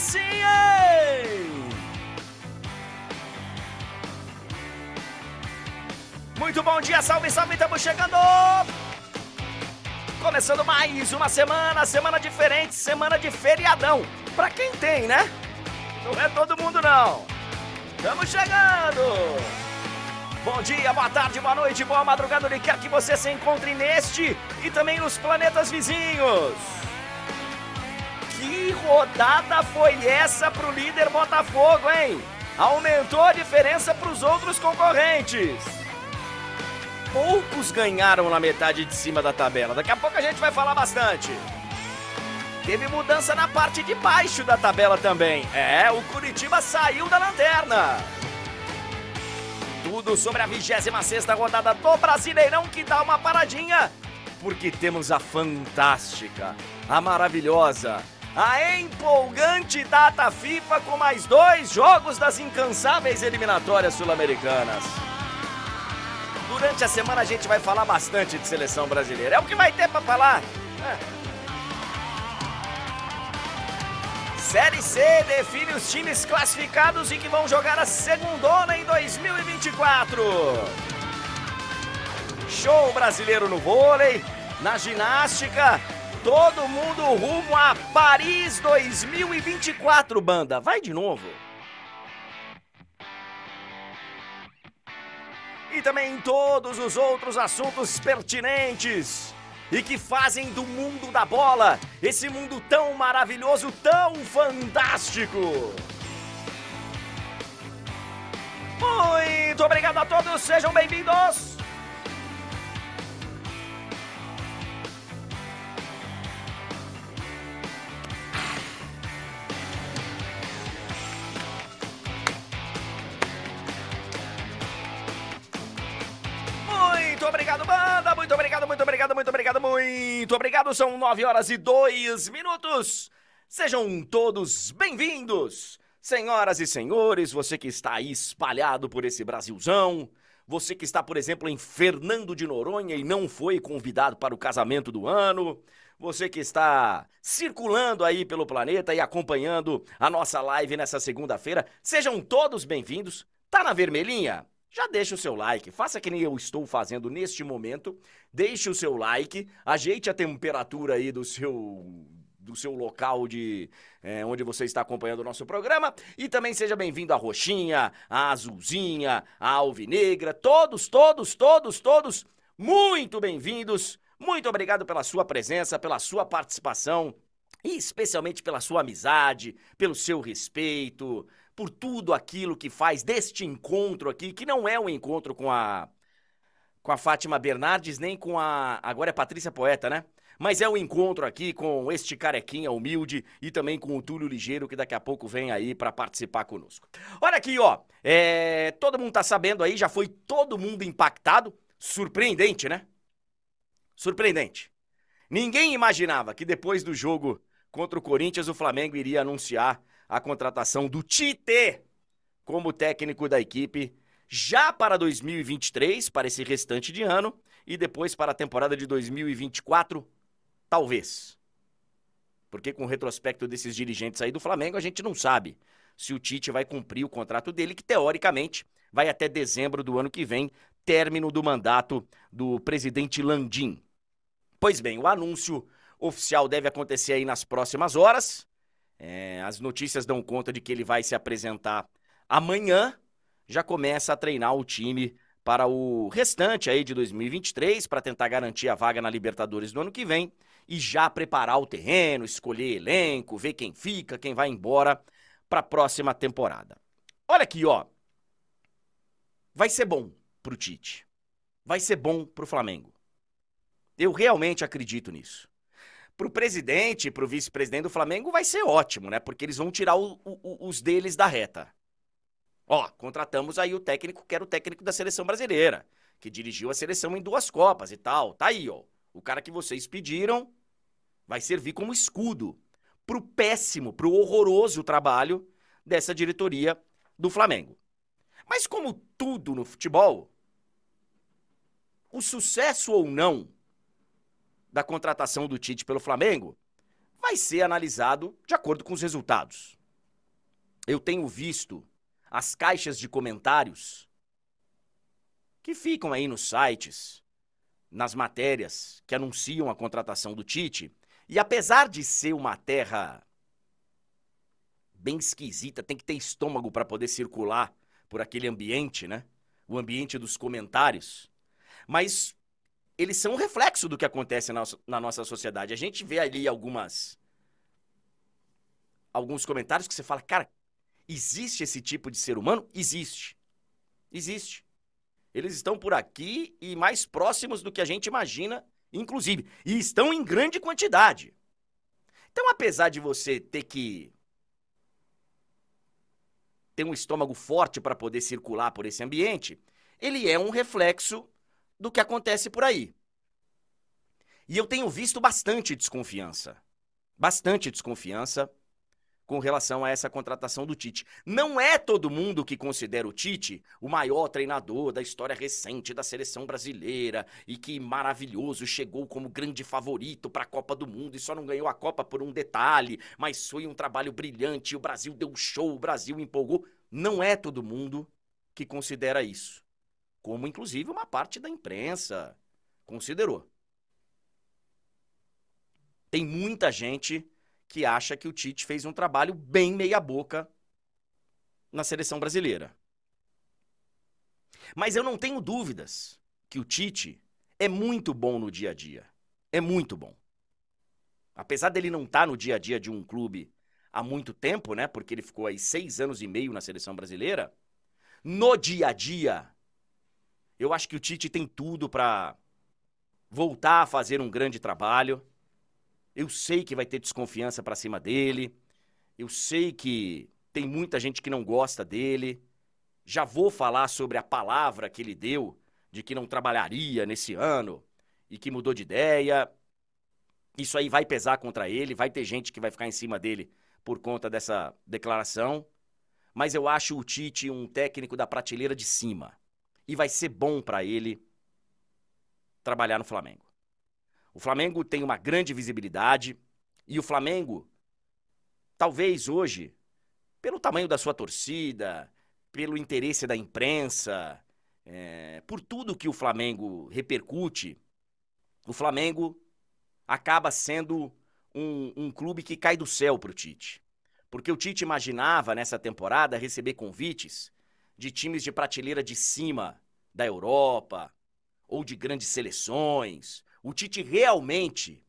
sim? Muito bom dia, salve, salve, estamos chegando! Começando mais uma semana, semana diferente, semana de feriadão. Pra quem tem, né? Não é todo mundo, não. Estamos chegando! Bom dia, boa tarde, boa noite, boa madrugada, onde quer que você se encontre neste e também nos planetas vizinhos. Que rodada foi essa pro líder Botafogo, hein? Aumentou a diferença pros outros concorrentes. Poucos ganharam na metade de cima da tabela. Daqui a pouco a gente vai falar bastante. Teve mudança na parte de baixo da tabela também. É, o Curitiba saiu da lanterna. Tudo sobre a 26 rodada do Brasileirão que dá uma paradinha, porque temos a fantástica, a maravilhosa, a empolgante data FIFA com mais dois jogos das incansáveis eliminatórias sul-americanas. Durante a semana a gente vai falar bastante de seleção brasileira. É o que vai ter para falar. É. Série C define os times classificados e que vão jogar a segundona em 2024. Show brasileiro no vôlei, na ginástica, todo mundo rumo a Paris 2024, banda. Vai de novo. E também todos os outros assuntos pertinentes e que fazem do mundo da bola esse mundo tão maravilhoso, tão fantástico. Muito obrigado a todos, sejam bem-vindos. Muito obrigado, banda. Muito obrigado, muito obrigado, muito obrigado, muito obrigado. São nove horas e dois minutos. Sejam todos bem-vindos. Senhoras e senhores, você que está aí espalhado por esse Brasilzão, você que está, por exemplo, em Fernando de Noronha e não foi convidado para o casamento do ano, você que está circulando aí pelo planeta e acompanhando a nossa live nessa segunda-feira, sejam todos bem-vindos. Tá na vermelhinha? Já deixa o seu like, faça que nem eu estou fazendo neste momento, deixe o seu like, ajeite a temperatura aí do seu do seu local de é, onde você está acompanhando o nosso programa. E também seja bem-vindo a roxinha, a azulzinha, a alvinegra, todos, todos, todos, todos muito bem-vindos. Muito obrigado pela sua presença, pela sua participação e especialmente pela sua amizade, pelo seu respeito, por tudo aquilo que faz deste encontro aqui, que não é um encontro com a com a Fátima Bernardes, nem com a agora é Patrícia Poeta, né? Mas é um encontro aqui com este carequinha humilde e também com o Túlio Ligeiro, que daqui a pouco vem aí para participar conosco. Olha aqui, ó. É... Todo mundo tá sabendo aí, já foi todo mundo impactado. Surpreendente, né? Surpreendente. Ninguém imaginava que depois do jogo contra o Corinthians, o Flamengo iria anunciar a contratação do Tite como técnico da equipe já para 2023, para esse restante de ano, e depois para a temporada de 2024, talvez. Porque com o retrospecto desses dirigentes aí do Flamengo, a gente não sabe se o Tite vai cumprir o contrato dele, que teoricamente vai até dezembro do ano que vem, término do mandato do presidente Landim. Pois bem, o anúncio oficial deve acontecer aí nas próximas horas. É, as notícias dão conta de que ele vai se apresentar amanhã. Já começa a treinar o time para o restante aí de 2023 para tentar garantir a vaga na Libertadores do ano que vem e já preparar o terreno, escolher elenco, ver quem fica, quem vai embora para a próxima temporada. Olha aqui, ó. Vai ser bom pro Tite. Vai ser bom pro Flamengo. Eu realmente acredito nisso para o presidente e para o vice-presidente do Flamengo vai ser ótimo, né? Porque eles vão tirar o, o, os deles da reta. Ó, contratamos aí o técnico que era o técnico da seleção brasileira, que dirigiu a seleção em duas Copas e tal. Tá aí, ó. O cara que vocês pediram vai servir como escudo pro péssimo, pro horroroso trabalho dessa diretoria do Flamengo. Mas como tudo no futebol, o sucesso ou não da contratação do Tite pelo Flamengo vai ser analisado de acordo com os resultados. eu tenho visto as caixas de comentários que ficam aí nos sites, nas matérias que anunciam a contratação do Tite, e apesar de ser uma terra bem esquisita, tem que ter estômago para poder circular por aquele ambiente, né? O ambiente dos comentários. Mas eles são um reflexo do que acontece na, nossa sociedade. A gente vê ali algumas alguns comentários que você fala, cara, existe esse tipo de ser humano? Existe. Existe. Eles estão por aqui e mais próximos do que a gente imagina, inclusive. E estão em grande quantidade. Então, apesar de você ter que ter um estômago forte para poder circular por esse ambiente, ele é um reflexo do que acontece por aí. E eu tenho visto bastante desconfiança. Bastante desconfiança com relação a essa contratação do Tite. Não é todo mundo que considera o Tite o maior treinador da história recente da seleção brasileira e que maravilhoso chegou como grande favorito para a Copa do Mundo e só não ganhou a Copa por um detalhe, mas foi um trabalho brilhante, o Brasil deu show, o Brasil empolgou. Não é todo mundo que considera isso. Como inclusive uma parte da imprensa considerou. Tem muita gente que acha que o Tite fez um trabalho bem meia-boca na seleção brasileira. Mas eu não tenho dúvidas que o Tite é muito bom no dia a dia. É muito bom. Apesar dele não estar tá no dia a dia de um clube há muito tempo, né? Porque ele ficou aí seis anos e meio na seleção brasileira. No dia a dia, eu acho que o Tite tem tudo para voltar a fazer um grande trabalho. Eu sei que vai ter desconfiança para cima dele. Eu sei que tem muita gente que não gosta dele. Já vou falar sobre a palavra que ele deu de que não trabalharia nesse ano e que mudou de ideia. Isso aí vai pesar contra ele, vai ter gente que vai ficar em cima dele por conta dessa declaração. Mas eu acho o Tite um técnico da prateleira de cima. E vai ser bom para ele trabalhar no Flamengo. O Flamengo tem uma grande visibilidade e o Flamengo, talvez hoje, pelo tamanho da sua torcida, pelo interesse da imprensa, é, por tudo que o Flamengo repercute, o Flamengo acaba sendo um, um clube que cai do céu para o Tite. Porque o Tite imaginava nessa temporada receber convites de times de prateleira de cima da Europa, ou de grandes seleções, o Tite realmente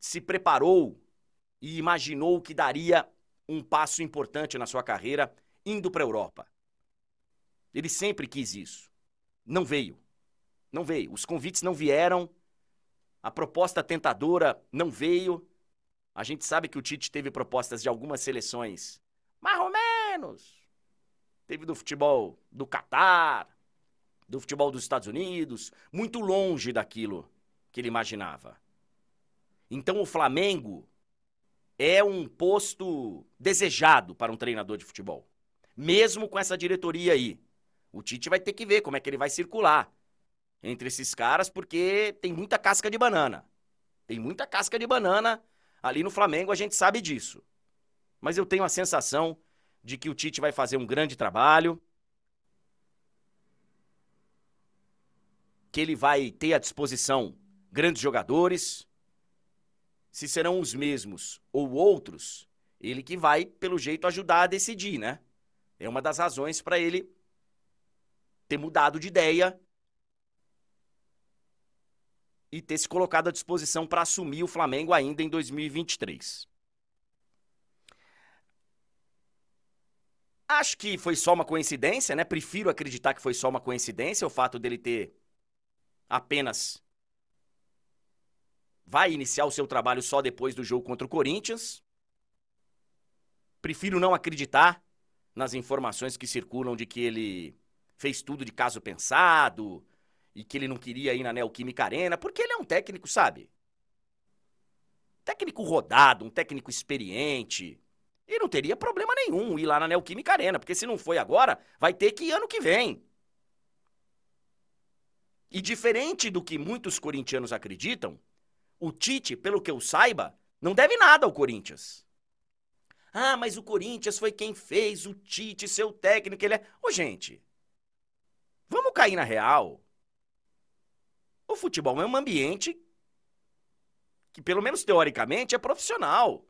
se preparou e imaginou que daria um passo importante na sua carreira indo para a Europa. Ele sempre quis isso. Não veio. Não veio. Os convites não vieram. A proposta tentadora não veio. A gente sabe que o Tite teve propostas de algumas seleções, mais ou menos. Teve do futebol do Catar, do futebol dos Estados Unidos, muito longe daquilo que ele imaginava. Então o Flamengo é um posto desejado para um treinador de futebol. Mesmo com essa diretoria aí. O Tite vai ter que ver como é que ele vai circular entre esses caras, porque tem muita casca de banana. Tem muita casca de banana ali no Flamengo, a gente sabe disso. Mas eu tenho a sensação de que o Tite vai fazer um grande trabalho, que ele vai ter à disposição grandes jogadores. Se serão os mesmos ou outros, ele que vai, pelo jeito, ajudar a decidir, né? É uma das razões para ele ter mudado de ideia e ter se colocado à disposição para assumir o Flamengo ainda em 2023. Acho que foi só uma coincidência, né? Prefiro acreditar que foi só uma coincidência o fato dele ter apenas vai iniciar o seu trabalho só depois do jogo contra o Corinthians. Prefiro não acreditar nas informações que circulam de que ele fez tudo de caso pensado e que ele não queria ir na Neoquímica Arena, porque ele é um técnico, sabe? Técnico rodado, um técnico experiente. E não teria problema nenhum ir lá na Neoquímica Arena, porque se não foi agora, vai ter que ir ano que vem. E diferente do que muitos corintianos acreditam, o Tite, pelo que eu saiba, não deve nada ao Corinthians. Ah, mas o Corinthians foi quem fez o Tite seu técnico, ele é. Ô, gente, vamos cair na real. O futebol é um ambiente que, pelo menos teoricamente, é profissional.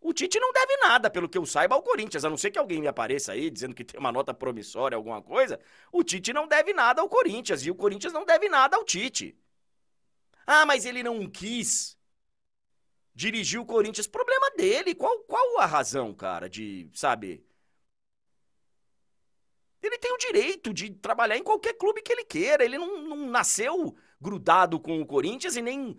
O Tite não deve nada, pelo que eu saiba, ao Corinthians. A não ser que alguém me apareça aí dizendo que tem uma nota promissória, alguma coisa. O Tite não deve nada ao Corinthians. E o Corinthians não deve nada ao Tite. Ah, mas ele não quis dirigir o Corinthians. Problema dele. Qual, qual a razão, cara, de, sabe? Ele tem o direito de trabalhar em qualquer clube que ele queira. Ele não, não nasceu grudado com o Corinthians e nem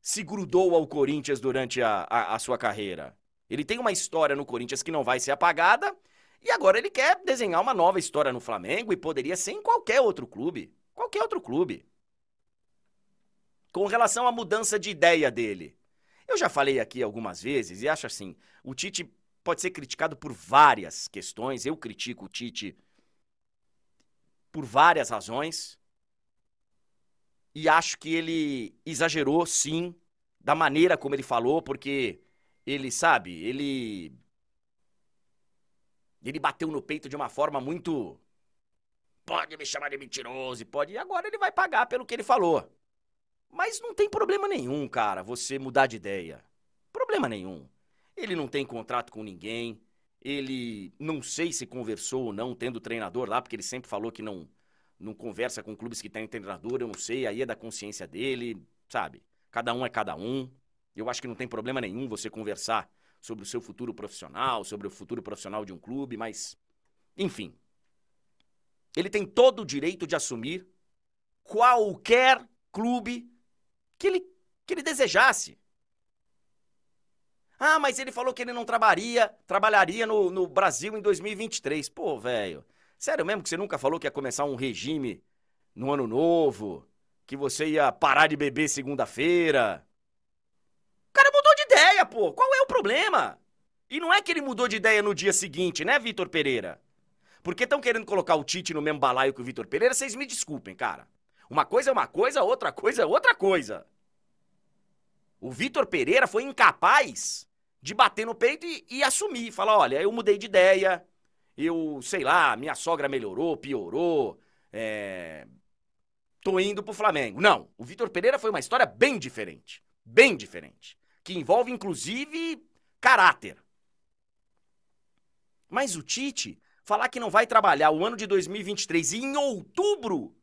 se grudou ao Corinthians durante a, a, a sua carreira. Ele tem uma história no Corinthians que não vai ser apagada e agora ele quer desenhar uma nova história no Flamengo e poderia ser em qualquer outro clube. Qualquer outro clube. Com relação à mudança de ideia dele, eu já falei aqui algumas vezes e acho assim: o Tite pode ser criticado por várias questões. Eu critico o Tite por várias razões. E acho que ele exagerou, sim, da maneira como ele falou, porque ele, sabe, ele. Ele bateu no peito de uma forma muito. Pode me chamar de mentiroso, pode. E agora ele vai pagar pelo que ele falou. Mas não tem problema nenhum, cara, você mudar de ideia. Problema nenhum. Ele não tem contrato com ninguém. Ele não sei se conversou ou não, tendo treinador lá, porque ele sempre falou que não, não conversa com clubes que têm treinador, eu não sei, aí é da consciência dele, sabe? Cada um é cada um. Eu acho que não tem problema nenhum você conversar sobre o seu futuro profissional, sobre o futuro profissional de um clube, mas. Enfim. Ele tem todo o direito de assumir qualquer clube que ele, que ele desejasse. Ah, mas ele falou que ele não trabalharia, trabalharia no, no Brasil em 2023. Pô, velho. Sério mesmo que você nunca falou que ia começar um regime no ano novo? Que você ia parar de beber segunda-feira? O cara mudou de ideia, pô. Qual é o problema? E não é que ele mudou de ideia no dia seguinte, né, Vitor Pereira? Porque estão querendo colocar o Tite no mesmo balaio que o Vitor Pereira, vocês me desculpem, cara. Uma coisa é uma coisa, outra coisa é outra coisa. O Vitor Pereira foi incapaz de bater no peito e, e assumir. Falar: olha, eu mudei de ideia, eu, sei lá, minha sogra melhorou, piorou, é... tô indo pro Flamengo. Não, o Vitor Pereira foi uma história bem diferente. Bem diferente. Que envolve, inclusive, caráter. Mas o Tite falar que não vai trabalhar o ano de 2023 e em outubro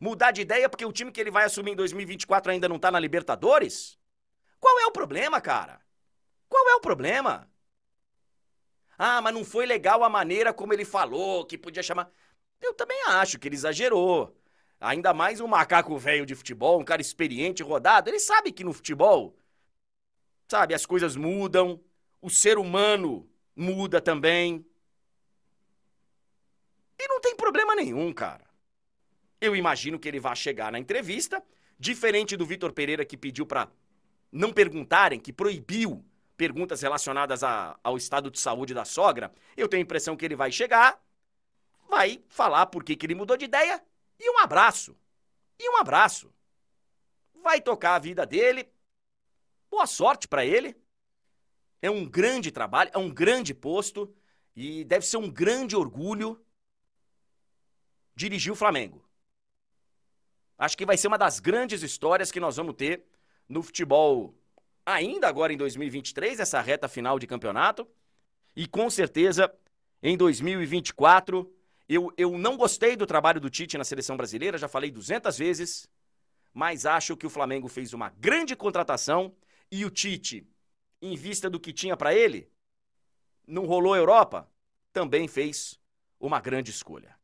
mudar de ideia porque o time que ele vai assumir em 2024 ainda não tá na Libertadores? Qual é o problema, cara? Qual é o problema? Ah, mas não foi legal a maneira como ele falou, que podia chamar. Eu também acho que ele exagerou. Ainda mais um macaco velho de futebol, um cara experiente, rodado. Ele sabe que no futebol, sabe, as coisas mudam, o ser humano muda também. E não tem problema nenhum, cara. Eu imagino que ele vá chegar na entrevista, diferente do Vitor Pereira que pediu para não perguntarem, que proibiu perguntas relacionadas a, ao estado de saúde da sogra. Eu tenho a impressão que ele vai chegar, vai falar por que, que ele mudou de ideia e um abraço. E um abraço. Vai tocar a vida dele. Boa sorte para ele. É um grande trabalho, é um grande posto e deve ser um grande orgulho dirigir o Flamengo. Acho que vai ser uma das grandes histórias que nós vamos ter no futebol ainda agora em 2023, essa reta final de campeonato. E com certeza em 2024. Eu, eu não gostei do trabalho do Tite na seleção brasileira, já falei 200 vezes, mas acho que o Flamengo fez uma grande contratação e o Tite, em vista do que tinha para ele, não rolou Europa, também fez uma grande escolha.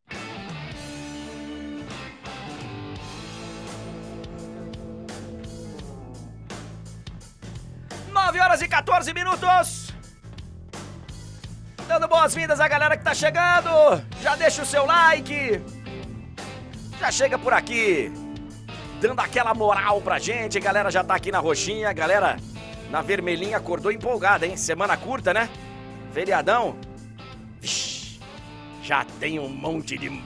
9 horas e 14 minutos. Dando boas-vindas à galera que tá chegando. Já deixa o seu like. Já chega por aqui. Dando aquela moral pra gente. A galera já tá aqui na roxinha. A galera na vermelhinha acordou empolgada, hein? Semana curta, né? Feriadão. Vixe, já tem um monte de.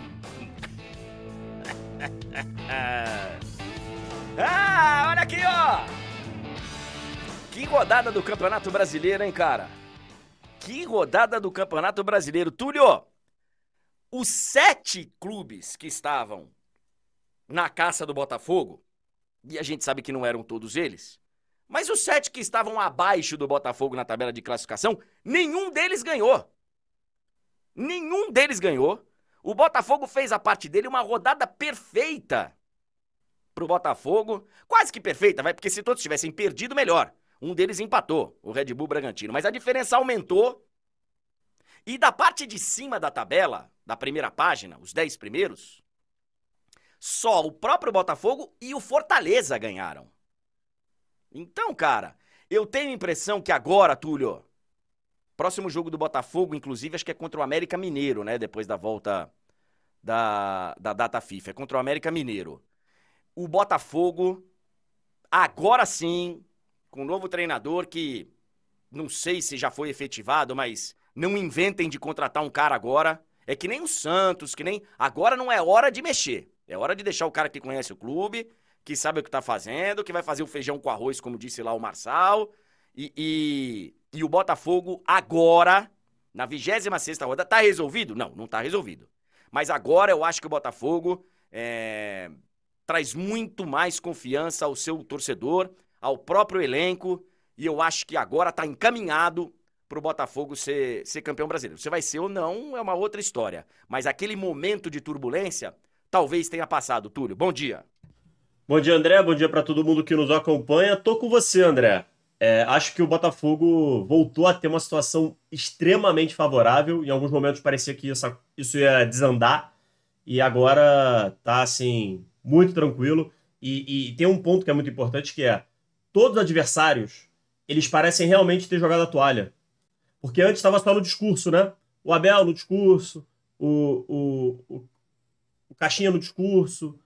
ah, olha aqui, ó. Que rodada do Campeonato Brasileiro, hein, cara? Que rodada do Campeonato Brasileiro. Túlio, os sete clubes que estavam na caça do Botafogo, e a gente sabe que não eram todos eles, mas os sete que estavam abaixo do Botafogo na tabela de classificação, nenhum deles ganhou. Nenhum deles ganhou. O Botafogo fez a parte dele uma rodada perfeita pro Botafogo. Quase que perfeita, vai, porque se todos tivessem perdido, melhor. Um deles empatou, o Red Bull Bragantino. Mas a diferença aumentou. E da parte de cima da tabela, da primeira página, os 10 primeiros, só o próprio Botafogo e o Fortaleza ganharam. Então, cara, eu tenho a impressão que agora, Túlio, próximo jogo do Botafogo, inclusive, acho que é contra o América Mineiro, né? Depois da volta da, da data FIFA. É contra o América Mineiro. O Botafogo, agora sim, com um novo treinador que não sei se já foi efetivado, mas não inventem de contratar um cara agora. É que nem o Santos, que nem. Agora não é hora de mexer. É hora de deixar o cara que conhece o clube, que sabe o que tá fazendo, que vai fazer o feijão com arroz, como disse lá o Marçal. E, e, e o Botafogo agora, na 26 rodada, tá resolvido? Não, não tá resolvido. Mas agora eu acho que o Botafogo é, traz muito mais confiança ao seu torcedor, ao próprio elenco, e eu acho que agora está encaminhado para o Botafogo ser, ser campeão brasileiro. Se vai ser ou não é uma outra história, mas aquele momento de turbulência talvez tenha passado. Túlio, bom dia. Bom dia, André. Bom dia para todo mundo que nos acompanha. Tô com você, André. É, acho que o Botafogo voltou a ter uma situação extremamente favorável. Em alguns momentos parecia que isso, isso ia desandar. E agora tá, assim, muito tranquilo. E, e, tem um ponto que é muito importante que é todos os adversários, eles parecem realmente ter jogado a toalha. Porque antes estava só no discurso, né? O Abel no discurso, o, o, o, o Caixinha no discurso,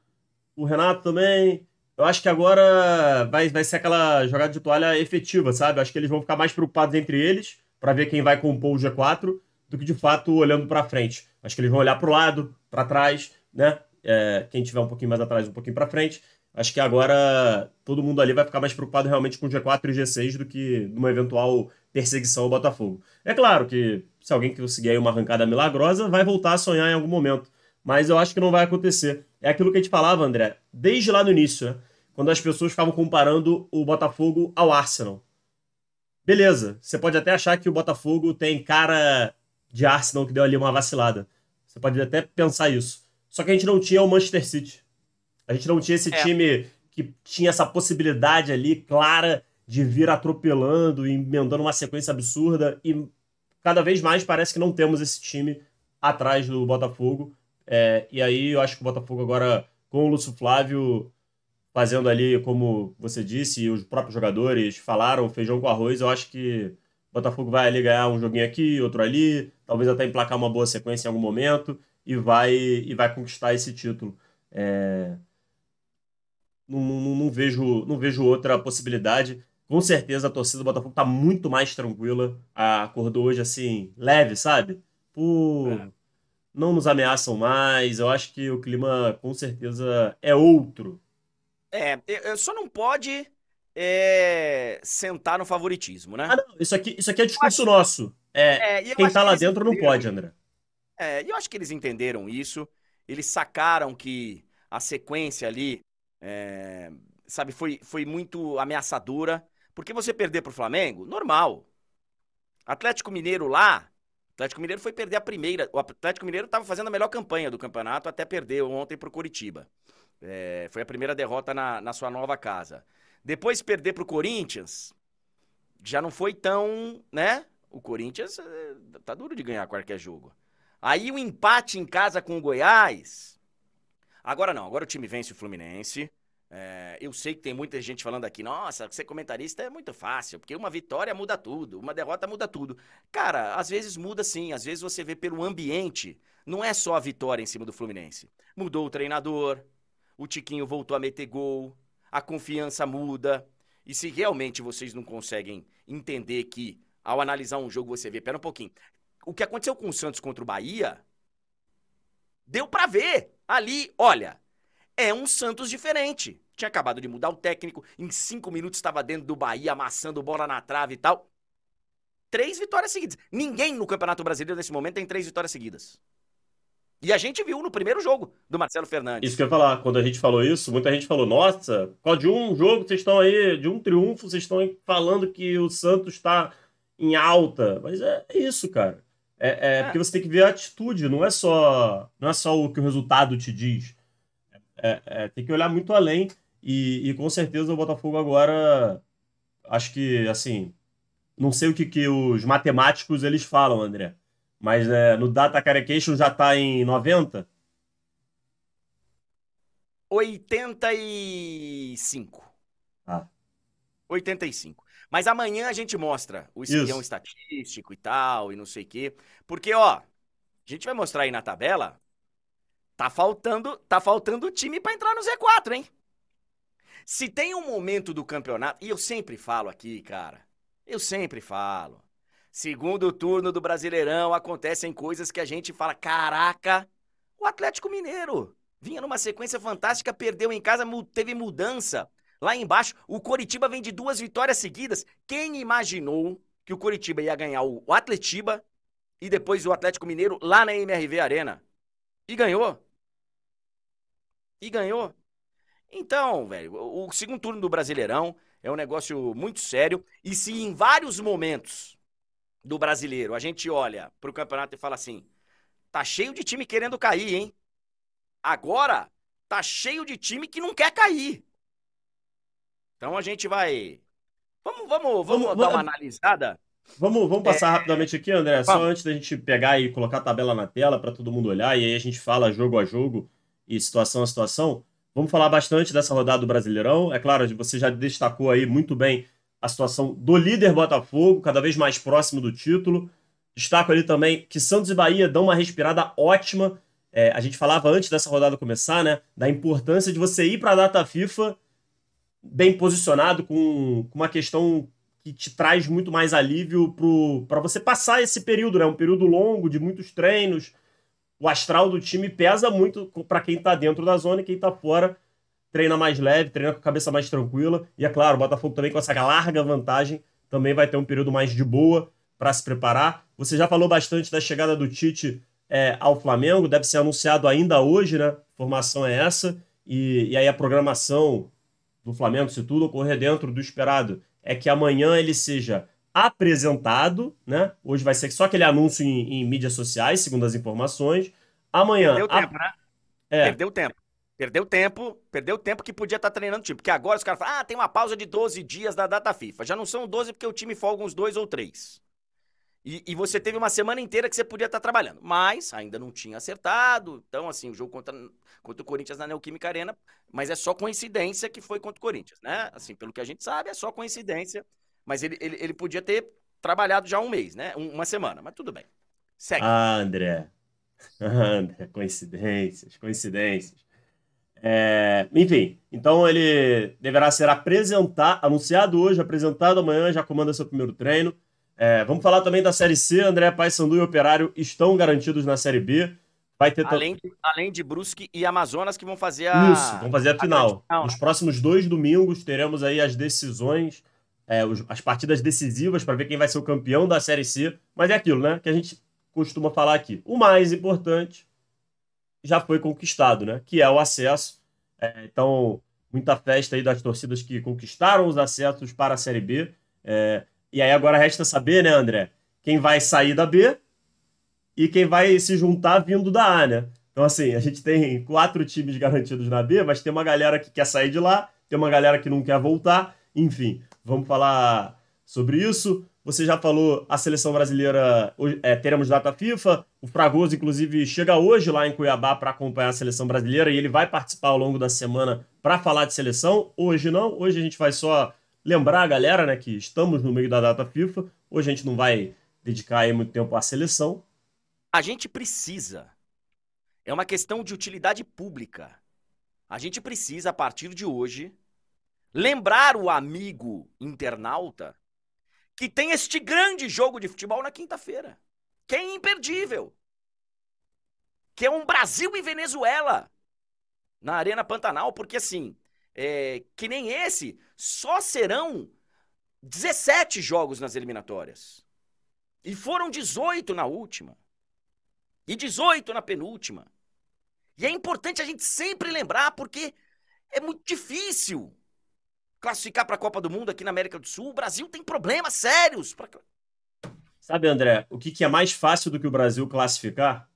o Renato também. Eu acho que agora vai, vai ser aquela jogada de toalha efetiva, sabe? Eu acho que eles vão ficar mais preocupados entre eles para ver quem vai compor o G4 do que de fato olhando para frente. Acho que eles vão olhar para o lado, para trás, né? É, quem tiver um pouquinho mais atrás, um pouquinho para frente. Acho que agora todo mundo ali vai ficar mais preocupado realmente com o G4 e o G6 do que numa eventual perseguição ao Botafogo. É claro que se alguém conseguir aí uma arrancada milagrosa, vai voltar a sonhar em algum momento. Mas eu acho que não vai acontecer. É aquilo que a gente falava, André, desde lá no início, né? quando as pessoas ficavam comparando o Botafogo ao Arsenal. Beleza, você pode até achar que o Botafogo tem cara de Arsenal que deu ali uma vacilada. Você pode até pensar isso. Só que a gente não tinha o Manchester City. A gente não tinha esse é. time que tinha essa possibilidade ali clara de vir atropelando e emendando uma sequência absurda. E cada vez mais parece que não temos esse time atrás do Botafogo. É, e aí eu acho que o Botafogo agora, com o Lúcio Flávio fazendo ali, como você disse, e os próprios jogadores falaram, feijão com arroz, eu acho que o Botafogo vai ali ganhar um joguinho aqui, outro ali, talvez até emplacar uma boa sequência em algum momento e vai, e vai conquistar esse título. É, não, não, não, vejo, não vejo outra possibilidade. Com certeza a torcida do Botafogo está muito mais tranquila. Acordou hoje assim, leve, sabe? Por... É. Não nos ameaçam mais. Eu acho que o clima com certeza é outro. É, eu só não pode é, sentar no favoritismo, né? Ah, não, isso aqui, isso aqui é discurso acho... nosso. É, é quem tá lá dentro não pode, André. É, eu acho que eles entenderam isso. Eles sacaram que a sequência ali é, sabe, foi, foi muito ameaçadora. Porque você perder pro Flamengo, normal. Atlético Mineiro lá, Atlético Mineiro foi perder a primeira. O Atlético Mineiro estava fazendo a melhor campanha do campeonato até perder ontem pro Curitiba. É, foi a primeira derrota na, na sua nova casa. Depois perder pro Corinthians, já não foi tão, né? O Corinthians é, tá duro de ganhar qualquer jogo. Aí o empate em casa com o Goiás, Agora não, agora o time vence o Fluminense. É, eu sei que tem muita gente falando aqui, nossa, ser comentarista é muito fácil, porque uma vitória muda tudo, uma derrota muda tudo. Cara, às vezes muda sim, às vezes você vê pelo ambiente, não é só a vitória em cima do Fluminense. Mudou o treinador, o Tiquinho voltou a meter gol, a confiança muda. E se realmente vocês não conseguem entender que, ao analisar um jogo, você vê, pera um pouquinho, o que aconteceu com o Santos contra o Bahia, deu para ver. Ali, olha, é um Santos diferente. Tinha acabado de mudar o técnico, em cinco minutos estava dentro do Bahia, amassando bola na trave e tal. Três vitórias seguidas. Ninguém no Campeonato Brasileiro nesse momento tem três vitórias seguidas. E a gente viu no primeiro jogo do Marcelo Fernandes. Isso que eu ia falar, quando a gente falou isso, muita gente falou: nossa, por de um jogo vocês estão aí, de um triunfo, vocês estão falando que o Santos está em alta. Mas é isso, cara. É, é, é, porque você tem que ver a atitude, não é só, não é só o que o resultado te diz. É, é, tem que olhar muito além. E, e, com certeza o Botafogo agora, acho que, assim, não sei o que, que os matemáticos eles falam, André. Mas é, no Data Carecation já está em 90? 85. Ah. 85. Mas amanhã a gente mostra o espião estatístico e tal, e não sei o quê. Porque, ó, a gente vai mostrar aí na tabela. Tá faltando, tá faltando time para entrar no Z4, hein? Se tem um momento do campeonato, e eu sempre falo aqui, cara, eu sempre falo. Segundo turno do Brasileirão acontecem coisas que a gente fala, caraca, o Atlético Mineiro vinha numa sequência fantástica, perdeu em casa, teve mudança. Lá embaixo, o Coritiba vem de duas vitórias seguidas. Quem imaginou que o Coritiba ia ganhar o Atletiba e depois o Atlético Mineiro lá na MRV Arena? E ganhou. E ganhou. Então, velho, o segundo turno do Brasileirão é um negócio muito sério. E se em vários momentos do brasileiro a gente olha pro campeonato e fala assim: tá cheio de time querendo cair, hein? Agora tá cheio de time que não quer cair. Então a gente vai. Vamos, vamos, vamos, vamos dar uma analisada. Vamos, vamos passar é... rapidamente aqui, André, vamos. só antes da gente pegar e colocar a tabela na tela para todo mundo olhar, e aí a gente fala jogo a jogo e situação a situação. Vamos falar bastante dessa rodada do Brasileirão. É claro, você já destacou aí muito bem a situação do líder Botafogo, cada vez mais próximo do título. Destaco ali também que Santos e Bahia dão uma respirada ótima. É, a gente falava antes dessa rodada começar, né? Da importância de você ir para a data FIFA bem posicionado, com, com uma questão que te traz muito mais alívio para você passar esse período, né? Um período longo de muitos treinos. O astral do time pesa muito para quem está dentro da zona e quem está fora treina mais leve, treina com a cabeça mais tranquila. E é claro, o Botafogo também com essa larga vantagem também vai ter um período mais de boa para se preparar. Você já falou bastante da chegada do Tite é, ao Flamengo, deve ser anunciado ainda hoje, né? Formação é essa. E, e aí a programação do Flamengo, se tudo ocorrer dentro do esperado, é que amanhã ele seja apresentado, né? Hoje vai ser só aquele anúncio em, em mídias sociais, segundo as informações. Amanhã. Perdeu a... tempo, né? É. Perdeu tempo. Perdeu tempo, perdeu tempo que podia estar tá treinando o time. Porque agora os caras falam, ah, tem uma pausa de 12 dias da data FIFA. Já não são 12 porque o time folga uns dois ou três. E, e, você teve uma semana inteira que você podia estar trabalhando. Mas ainda não tinha acertado. Então, assim, o jogo contra, contra o Corinthians na Neoquímica Arena. Mas é só coincidência que foi contra o Corinthians, né? Assim, pelo que a gente sabe, é só coincidência. Mas ele, ele, ele podia ter trabalhado já um mês, né? Um, uma semana. Mas tudo bem. Segue. Ah, André. André, coincidências, coincidências. É, enfim, então ele deverá ser apresentado, anunciado hoje, apresentado amanhã, já comanda seu primeiro treino. É, vamos falar também da Série C. André Paysandu e Operário estão garantidos na Série B. Vai ter além, de, além de Brusque e Amazonas que vão fazer a. Isso, vão fazer a final. A Nos né? próximos dois domingos teremos aí as decisões, é, os, as partidas decisivas para ver quem vai ser o campeão da Série C. Mas é aquilo, né? Que a gente costuma falar aqui. O mais importante já foi conquistado, né? Que é o acesso. É, então, muita festa aí das torcidas que conquistaram os acessos para a Série B. É, e aí agora resta saber, né, André, quem vai sair da B e quem vai se juntar vindo da A, né? Então, assim, a gente tem quatro times garantidos na B, mas tem uma galera que quer sair de lá, tem uma galera que não quer voltar. Enfim, vamos falar sobre isso. Você já falou, a seleção brasileira, é, teremos data FIFA. O Fragoso, inclusive, chega hoje lá em Cuiabá para acompanhar a seleção brasileira e ele vai participar ao longo da semana para falar de seleção. Hoje não, hoje a gente vai só lembrar a galera, né, que estamos no meio da data FIFA. Hoje a gente não vai dedicar muito tempo à seleção. A gente precisa. É uma questão de utilidade pública. A gente precisa, a partir de hoje, lembrar o amigo internauta que tem este grande jogo de futebol na quinta-feira, que é imperdível. Que é um Brasil e Venezuela na Arena Pantanal, porque assim, é, que nem esse, só serão 17 jogos nas eliminatórias. E foram 18 na última. E 18 na penúltima. E é importante a gente sempre lembrar, porque é muito difícil classificar para a Copa do Mundo aqui na América do Sul. O Brasil tem problemas sérios. Pra... Sabe, André, o que, que, é mais fácil do que o Brasil classificar?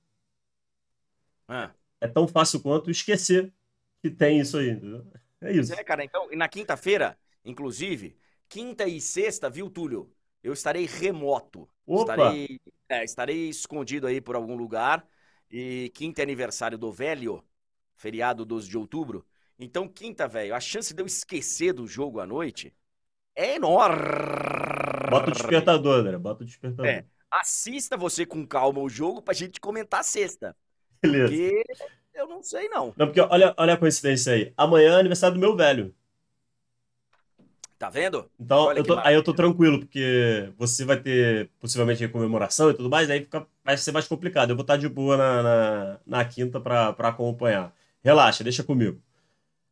Ah. É tão fácil quanto esquecer que tem isso aí. Entendeu? É isso. É, cara, então, na quinta-feira, inclusive, quinta e sexta, viu, Túlio? Eu estarei remoto. Opa! Estarei, é, estarei escondido aí por algum lugar. E quinta é aniversário do velho, feriado 12 de outubro. Então, quinta, velho, a chance de eu esquecer do jogo à noite é enorme. Bota o despertador, André. Bota o despertador. É. Assista você com calma o jogo pra gente comentar sexta. Beleza. Porque eu não sei, não. Não, porque olha, olha a coincidência aí. Amanhã é aniversário do meu velho. Tá vendo? Então, eu tô, aí eu tô tranquilo, porque você vai ter possivelmente comemoração e tudo mais, aí fica, vai ser mais complicado. Eu vou estar de boa na, na, na quinta para acompanhar. Relaxa, deixa comigo.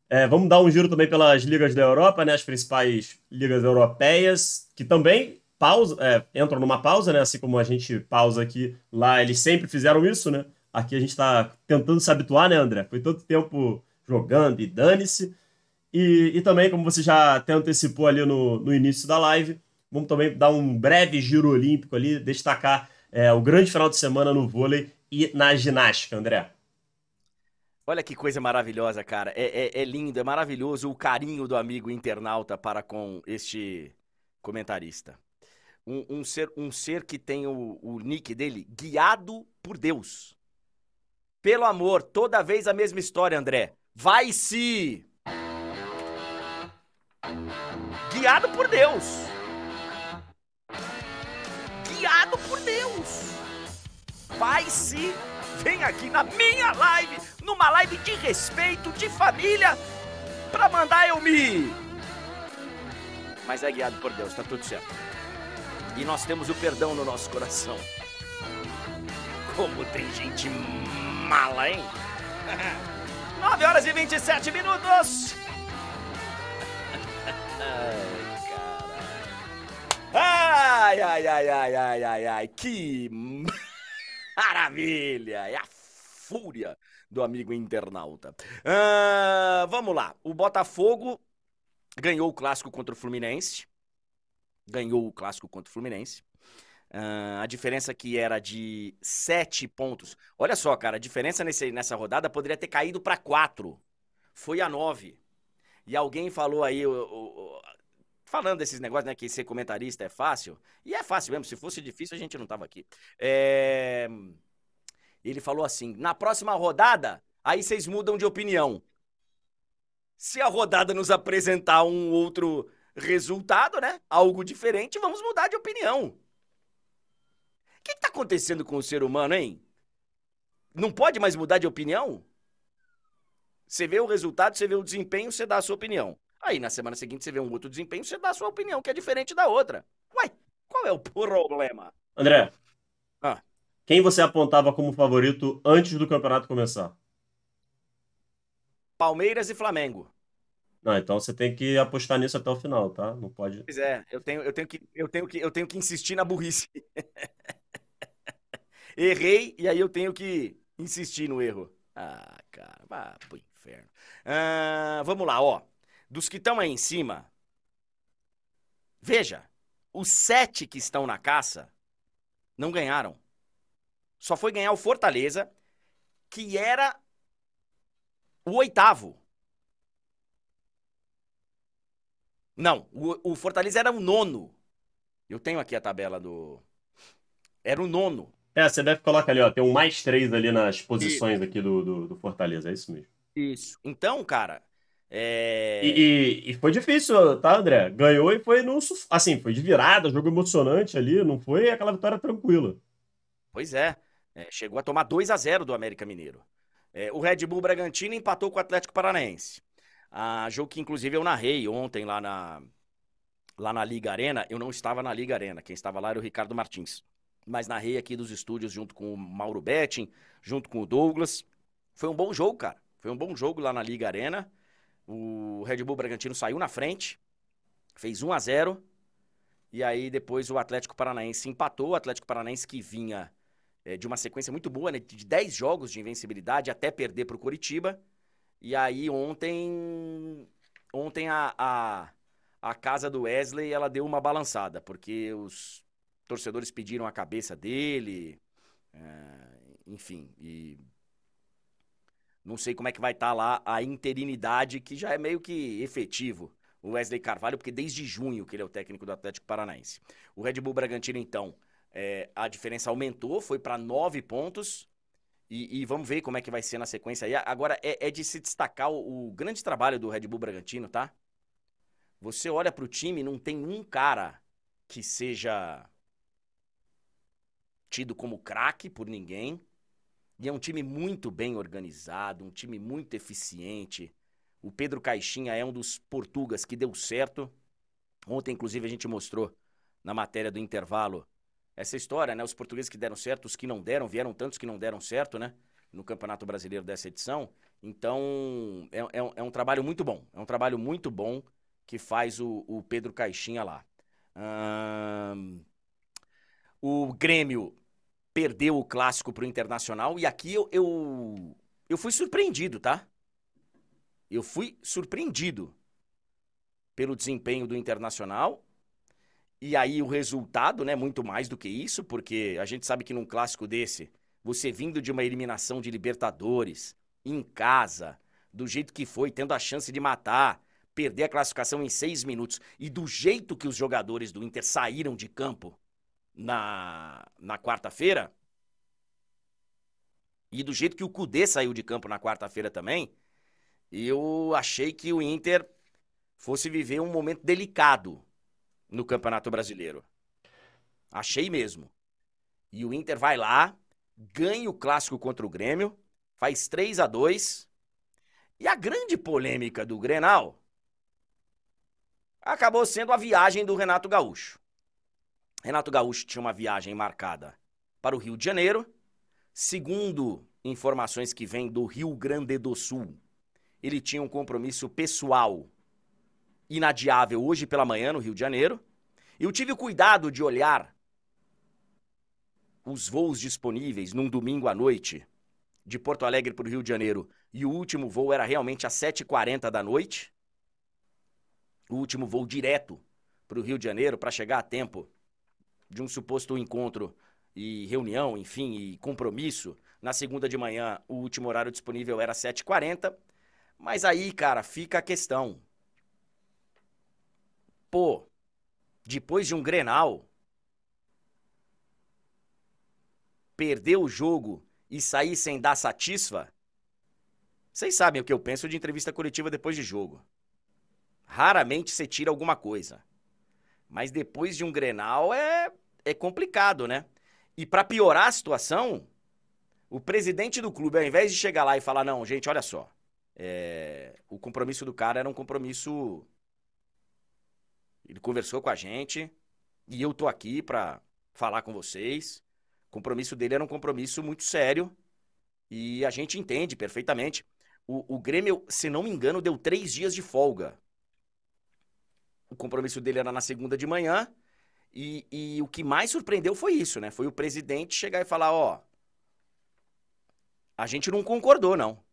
É, vamos dar um giro também pelas ligas da Europa, né? As principais ligas europeias, que também pausa, é, entram numa pausa, né? Assim como a gente pausa aqui, lá eles sempre fizeram isso, né? Aqui a gente está tentando se habituar, né, André? Foi tanto tempo jogando e dane-se. E, e também, como você já até antecipou ali no, no início da live, vamos também dar um breve giro olímpico ali, destacar é, o grande final de semana no vôlei e na ginástica, André. Olha que coisa maravilhosa, cara. É, é, é, lindo, é maravilhoso o carinho do amigo internauta para com este comentarista. Um, um ser, um ser que tem o, o nick dele guiado por Deus. Pelo amor, toda vez a mesma história, André. Vai se Guiado por Deus. Guiado por Deus. Vai se vem aqui na minha live, numa live de respeito, de família, pra mandar eu me. Mas é guiado por Deus, tá tudo certo. E nós temos o perdão no nosso coração. Como tem gente mala, hein? 9 horas e 27 minutos. Ai, ai, ai, ai, ai, ai, ai, que maravilha! É a fúria do amigo internauta. Ah, vamos lá, o Botafogo ganhou o clássico contra o Fluminense. Ganhou o clássico contra o Fluminense. Uh, a diferença que era de sete pontos. Olha só, cara, a diferença nesse, nessa rodada poderia ter caído para quatro. Foi a nove. E alguém falou aí, o, o, falando desses negócios, né, que ser comentarista é fácil. E é fácil mesmo, se fosse difícil a gente não tava aqui. É... Ele falou assim: na próxima rodada, aí vocês mudam de opinião. Se a rodada nos apresentar um outro resultado, né? Algo diferente, vamos mudar de opinião. O que, está acontecendo com o ser humano, hein? Não pode mais mudar de opinião? Você vê o resultado, você vê o desempenho, você dá a sua opinião. Aí na semana seguinte você vê um outro desempenho, você dá a sua opinião, que é diferente da outra. Uai, qual é o problema? André, ah. quem você apontava como favorito antes do campeonato começar? Palmeiras e Flamengo. Não, então você tem que apostar nisso até o final, tá? Não pode. Pois é, eu tenho, eu tenho, que, eu tenho, que, eu tenho que insistir na burrice. Errei e aí eu tenho que insistir no erro. Ah, cara, vá pro inferno. Ah, vamos lá, ó. Dos que estão aí em cima, veja, os sete que estão na caça não ganharam. Só foi ganhar o Fortaleza, que era o oitavo. Não, o, o Fortaleza era o nono. Eu tenho aqui a tabela do. Era o nono. É, você deve colocar ali, ó, tem um mais três ali nas posições aqui do, do, do Fortaleza, é isso mesmo. Isso. Então, cara, é... E, e, e, foi difícil, tá, André? Ganhou e foi no. Assim, foi de virada, jogo emocionante ali, não foi aquela vitória tranquila. Pois é. é chegou a tomar 2 a 0 do América Mineiro. É, o Red Bull Bragantino empatou com o Atlético Paranaense. Ah, jogo que, inclusive, eu narrei ontem lá na, lá na Liga Arena. Eu não estava na Liga Arena. Quem estava lá era o Ricardo Martins mas narrei aqui dos estúdios junto com o Mauro Betting, junto com o Douglas. Foi um bom jogo, cara. Foi um bom jogo lá na Liga Arena. O Red Bull Bragantino saiu na frente, fez 1 a 0 E aí depois o Atlético Paranaense empatou, o Atlético Paranaense que vinha é, de uma sequência muito boa, né, de 10 jogos de invencibilidade até perder para o Curitiba. E aí ontem, ontem a, a, a casa do Wesley ela deu uma balançada, porque os torcedores pediram a cabeça dele, é, enfim, e não sei como é que vai estar tá lá a interinidade, que já é meio que efetivo, o Wesley Carvalho, porque desde junho que ele é o técnico do Atlético Paranaense. O Red Bull Bragantino, então, é, a diferença aumentou, foi para nove pontos. E, e, vamos ver como é que vai ser na sequência aí. Agora, é, é de se destacar o, o, grande trabalho do Red Bull Bragantino, tá? Você olha para o time, não tem um cara que seja tido como craque por ninguém. E é um time muito bem organizado, um time muito eficiente. O Pedro Caixinha é um dos portugas que deu certo. Ontem, inclusive, a gente mostrou na matéria do intervalo essa história, né? Os portugueses que deram certo, os que não deram, vieram tantos que não deram certo, né? No Campeonato Brasileiro dessa edição. Então, é, é, é um trabalho muito bom. É um trabalho muito bom que faz o, o Pedro Caixinha lá. Hum, o Grêmio perdeu o clássico pro Internacional e aqui eu, eu, eu fui surpreendido, tá? Eu fui surpreendido pelo desempenho do Internacional e aí o resultado, né, muito mais do que isso, porque a gente sabe que num clássico desse, você vindo de uma eliminação de Libertadores, em casa, do jeito que foi, tendo a chance de matar, perder a classificação em seis minutos, e do jeito que os jogadores do Inter saíram de campo na, na quarta-feira, e do jeito que o Cudê saiu de campo na quarta-feira também, eu achei que o Inter fosse viver um momento delicado no Campeonato Brasileiro. Achei mesmo. E o Inter vai lá, ganha o clássico contra o Grêmio, faz 3 a 2 E a grande polêmica do Grenal acabou sendo a viagem do Renato Gaúcho. Renato Gaúcho tinha uma viagem marcada para o Rio de Janeiro. Segundo informações que vêm do Rio Grande do Sul, ele tinha um compromisso pessoal inadiável hoje pela manhã no Rio de Janeiro. Eu tive o cuidado de olhar os voos disponíveis num domingo à noite de Porto Alegre para o Rio de Janeiro e o último voo era realmente às 7h40 da noite. O último voo direto para o Rio de Janeiro para chegar a tempo de um suposto encontro e reunião, enfim, e compromisso. Na segunda de manhã, o último horário disponível era 7h40. Mas aí, cara, fica a questão. Pô, depois de um Grenal, perder o jogo e sair sem dar satisfa? Vocês sabem o que eu penso de entrevista coletiva depois de jogo. Raramente você tira alguma coisa. Mas depois de um Grenal é, é complicado, né? E para piorar a situação, o presidente do clube, ao invés de chegar lá e falar: não, gente, olha só, é, o compromisso do cara era um compromisso ele conversou com a gente e eu tô aqui para falar com vocês. O compromisso dele era um compromisso muito sério e a gente entende perfeitamente. O, o Grêmio, se não me engano, deu três dias de folga. O compromisso dele era na segunda de manhã e, e o que mais surpreendeu foi isso, né? Foi o presidente chegar e falar: ó, a gente não concordou, não.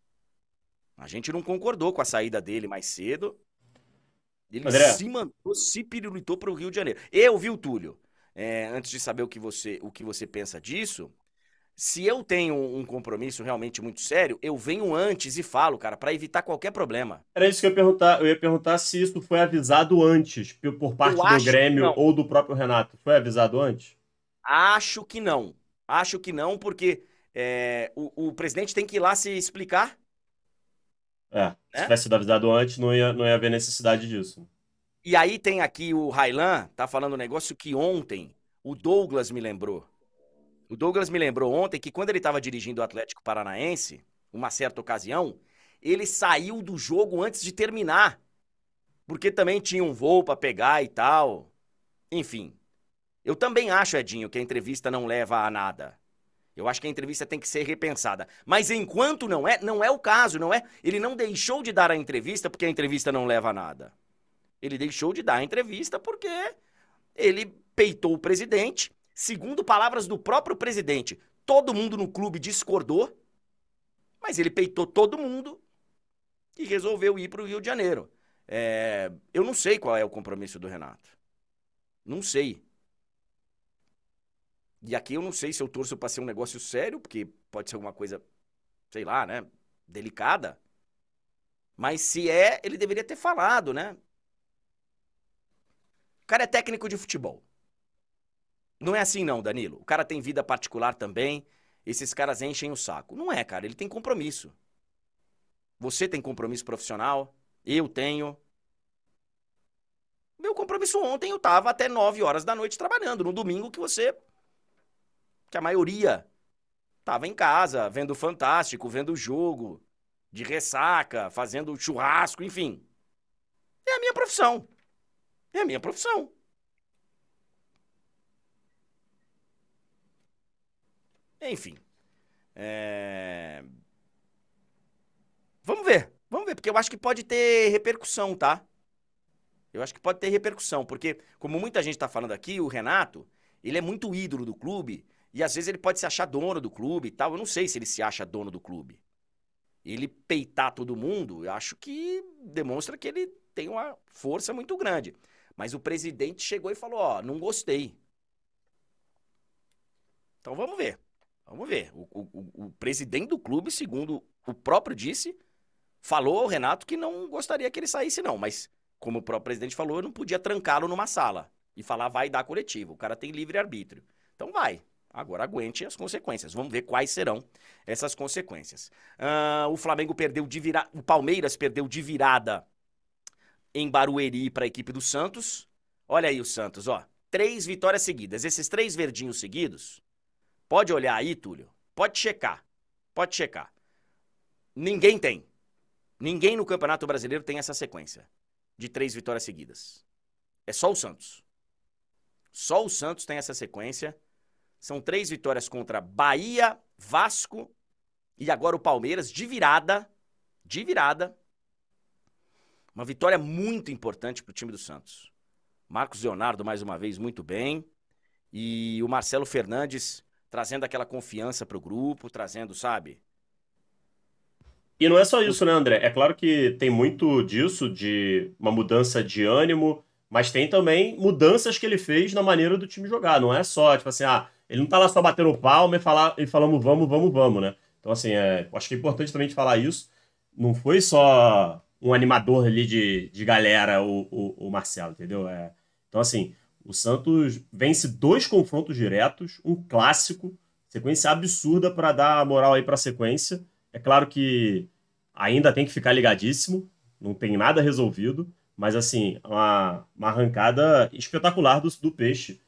A gente não concordou com a saída dele mais cedo. Ele André. se mandou, se pirulitou para o Rio de Janeiro. Eu, viu, Túlio, é, antes de saber o que, você, o que você pensa disso, se eu tenho um compromisso realmente muito sério, eu venho antes e falo, cara, para evitar qualquer problema. Era isso que eu ia perguntar. Eu ia perguntar se isso foi avisado antes, por parte do Grêmio ou do próprio Renato. Foi avisado antes? Acho que não. Acho que não, porque é, o, o presidente tem que ir lá se explicar é, se né? tivesse sido avisado antes, não ia, não ia haver necessidade disso. E aí tem aqui o Railan, tá falando um negócio que ontem o Douglas me lembrou. O Douglas me lembrou ontem que quando ele estava dirigindo o Atlético Paranaense, uma certa ocasião, ele saiu do jogo antes de terminar. Porque também tinha um voo para pegar e tal. Enfim. Eu também acho, Edinho, que a entrevista não leva a nada. Eu acho que a entrevista tem que ser repensada. Mas enquanto não é, não é o caso, não é? Ele não deixou de dar a entrevista porque a entrevista não leva a nada. Ele deixou de dar a entrevista porque ele peitou o presidente. Segundo palavras do próprio presidente, todo mundo no clube discordou, mas ele peitou todo mundo e resolveu ir para o Rio de Janeiro. É, eu não sei qual é o compromisso do Renato. Não sei. E aqui eu não sei se eu torço para ser um negócio sério, porque pode ser alguma coisa, sei lá, né? Delicada. Mas se é, ele deveria ter falado, né? O cara é técnico de futebol. Não é assim, não, Danilo. O cara tem vida particular também. Esses caras enchem o saco. Não é, cara. Ele tem compromisso. Você tem compromisso profissional. Eu tenho. Meu compromisso ontem eu tava até 9 horas da noite trabalhando. No domingo que você. Que a maioria tava em casa, vendo Fantástico, vendo o jogo, de ressaca, fazendo churrasco, enfim. É a minha profissão. É a minha profissão. Enfim. É... Vamos ver. Vamos ver, porque eu acho que pode ter repercussão, tá? Eu acho que pode ter repercussão, porque, como muita gente tá falando aqui, o Renato, ele é muito ídolo do clube, e às vezes ele pode se achar dono do clube e tal. Eu não sei se ele se acha dono do clube. Ele peitar todo mundo, eu acho que demonstra que ele tem uma força muito grande. Mas o presidente chegou e falou: Ó, não gostei. Então vamos ver. Vamos ver. O, o, o, presidente do clube, segundo o próprio disse, falou ao Renato que não gostaria que ele saísse, não. Mas, como o próprio presidente falou, eu não podia trancá-lo numa sala e falar vai dar coletivo. O cara tem livre arbítrio. Então vai. Agora aguente as consequências. Vamos ver quais serão essas consequências. Uh, o Flamengo perdeu de virada. O Palmeiras perdeu de virada em Barueri para a equipe do Santos. Olha aí o Santos, ó. Três vitórias seguidas. Esses três verdinhos seguidos. Pode olhar aí, Túlio. Pode checar. Pode checar. Ninguém tem. Ninguém no Campeonato Brasileiro tem essa sequência de três vitórias seguidas. É só o Santos. Só o Santos tem essa sequência. São três vitórias contra Bahia, Vasco e agora o Palmeiras de virada. De virada. Uma vitória muito importante para o time do Santos. Marcos Leonardo, mais uma vez, muito bem. E o Marcelo Fernandes trazendo aquela confiança para o grupo, trazendo, sabe? E não é só isso, né, André? É claro que tem muito disso, de uma mudança de ânimo, mas tem também mudanças que ele fez na maneira do time jogar. Não é só, tipo assim, ah, ele não tá lá só batendo palma e, falar, e falando vamos, vamos, vamos, né? Então, assim, é, acho que é importante também de falar isso. Não foi só um animador ali de, de galera, o, o, o Marcelo, entendeu? É, então, assim, o Santos vence dois confrontos diretos, um clássico, sequência absurda para dar moral aí para a sequência. É claro que ainda tem que ficar ligadíssimo, não tem nada resolvido, mas assim, uma, uma arrancada espetacular do, do Peixe,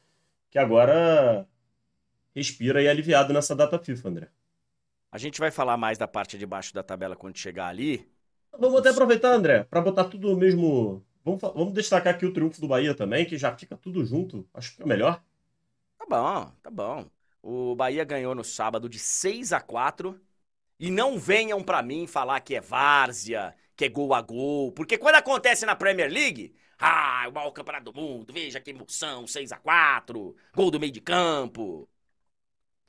que agora respira e é aliviado nessa data FIFA, André. A gente vai falar mais da parte de baixo da tabela quando chegar ali. Vamos até aproveitar, André, para botar tudo no mesmo. Vamos, vamos destacar aqui o triunfo do Bahia também, que já fica tudo junto. Acho que é melhor. Tá bom, tá bom. O Bahia ganhou no sábado de 6 a 4 e não venham para mim falar que é várzea, que é gol a gol, porque quando acontece na Premier League, ah, o maior campeonato do mundo, veja que emoção, 6 a 4 gol do meio de campo.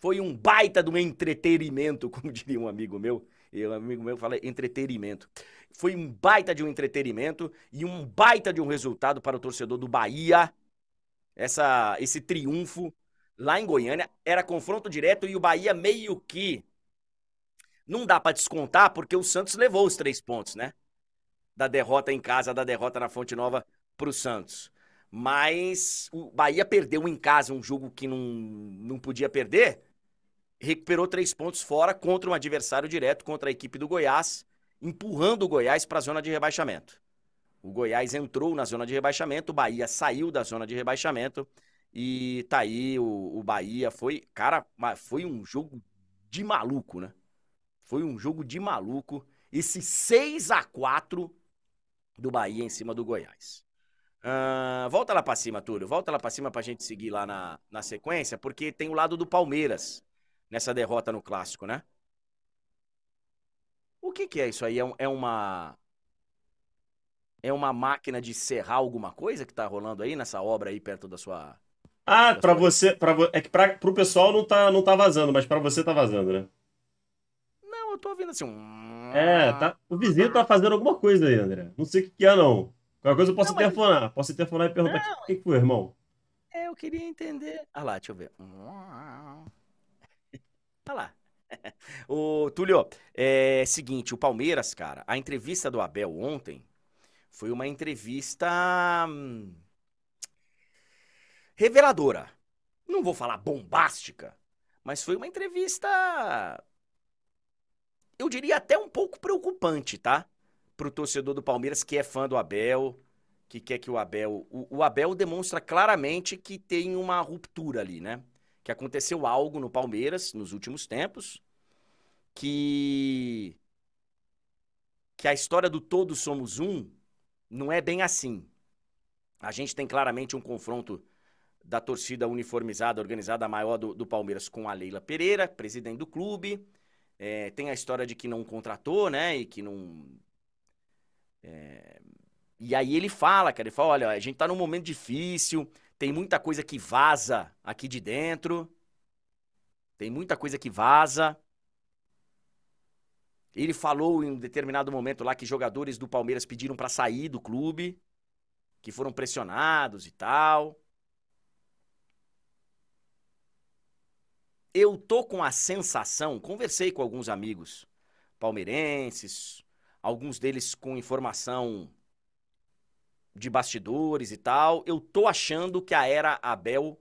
Foi um baita um entretenimento, como diria um amigo meu. E um amigo meu fala entretenimento. Foi um baita de um entretenimento e um baita de um resultado para o torcedor do Bahia. Essa, esse triunfo lá em Goiânia era confronto direto e o Bahia meio que não dá para descontar porque o Santos levou os três pontos, né? Da derrota em casa, da derrota na Fonte Nova para o Santos. Mas o Bahia perdeu em casa um jogo que não, não podia perder recuperou três pontos fora contra um adversário direto, contra a equipe do Goiás, empurrando o Goiás para a zona de rebaixamento. O Goiás entrou na zona de rebaixamento, o Bahia saiu da zona de rebaixamento e tá aí o, o Bahia. Foi, cara, foi um jogo de maluco, né? Foi um jogo de maluco. Esse 6 a 4 do Bahia em cima do Goiás. Uh, volta lá para cima, Túlio. Volta lá para cima pra gente seguir lá na, na sequência, porque tem o lado do Palmeiras nessa derrota no clássico, né? O que, que é isso aí? É, um, é uma. É uma máquina de serrar alguma coisa que tá rolando aí nessa obra aí perto da sua. Ah, sua- você, vo- é que pra, pro pessoal não tá, não tá vazando, mas pra você tá vazando, né? Não, eu tô ouvindo assim. um- É, tá, o vizinho tá fazendo alguma coisa aí, André. Não sei o que que é, não. Qualquer coisa eu posso Não, mas- telefonar. Posso telefonar e perguntar o que, que foi, irmão? É, eu queria entender. Ah lá, deixa eu ver. Ah lá. Ô, Túlio, é seguinte, o Palmeiras, cara, a entrevista do Abel ontem foi uma entrevista hum, reveladora. Não vou falar bombástica, mas foi uma entrevista, eu diria até um pouco preocupante, tá? Pro torcedor do Palmeiras que é fã do Abel, que quer que o Abel. O, o Abel demonstra claramente que tem uma ruptura ali, né? Que aconteceu algo no Palmeiras nos últimos tempos que. Que a história do todos somos um não é bem assim. A gente tem claramente um confronto da torcida uniformizada, organizada maior do, do Palmeiras com a Leila Pereira, presidente do clube. É, tem a história de que não contratou, né? E que não. é, e aí ele fala, cara, ele fala, olha, a gente tá num momento difícil, tem muita coisa que vaza aqui de dentro. Tem muita coisa que vaza. Ele falou em um determinado momento lá que jogadores do Palmeiras pediram pra sair do clube, que foram pressionados e tal. Eu tô com a sensação, conversei com alguns amigos palmeirenses, alguns deles com informação de bastidores e tal. Eu tô achando que a era Abel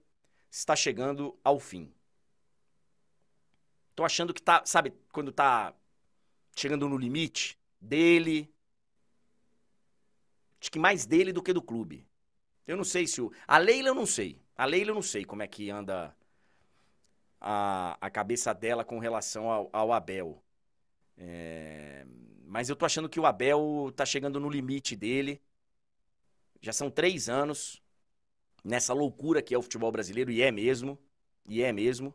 está chegando ao fim. Tô achando que tá, sabe, quando tá chegando no limite dele. Acho que mais dele do que do clube. Eu não sei se o. A Leila eu não sei. A Leila eu não sei como é que anda a, a cabeça dela com relação ao, ao Abel. É, Mas eu tô achando que o Abel tá chegando no limite dele. Já são três anos nessa loucura que é o futebol brasileiro, e é mesmo. E é mesmo.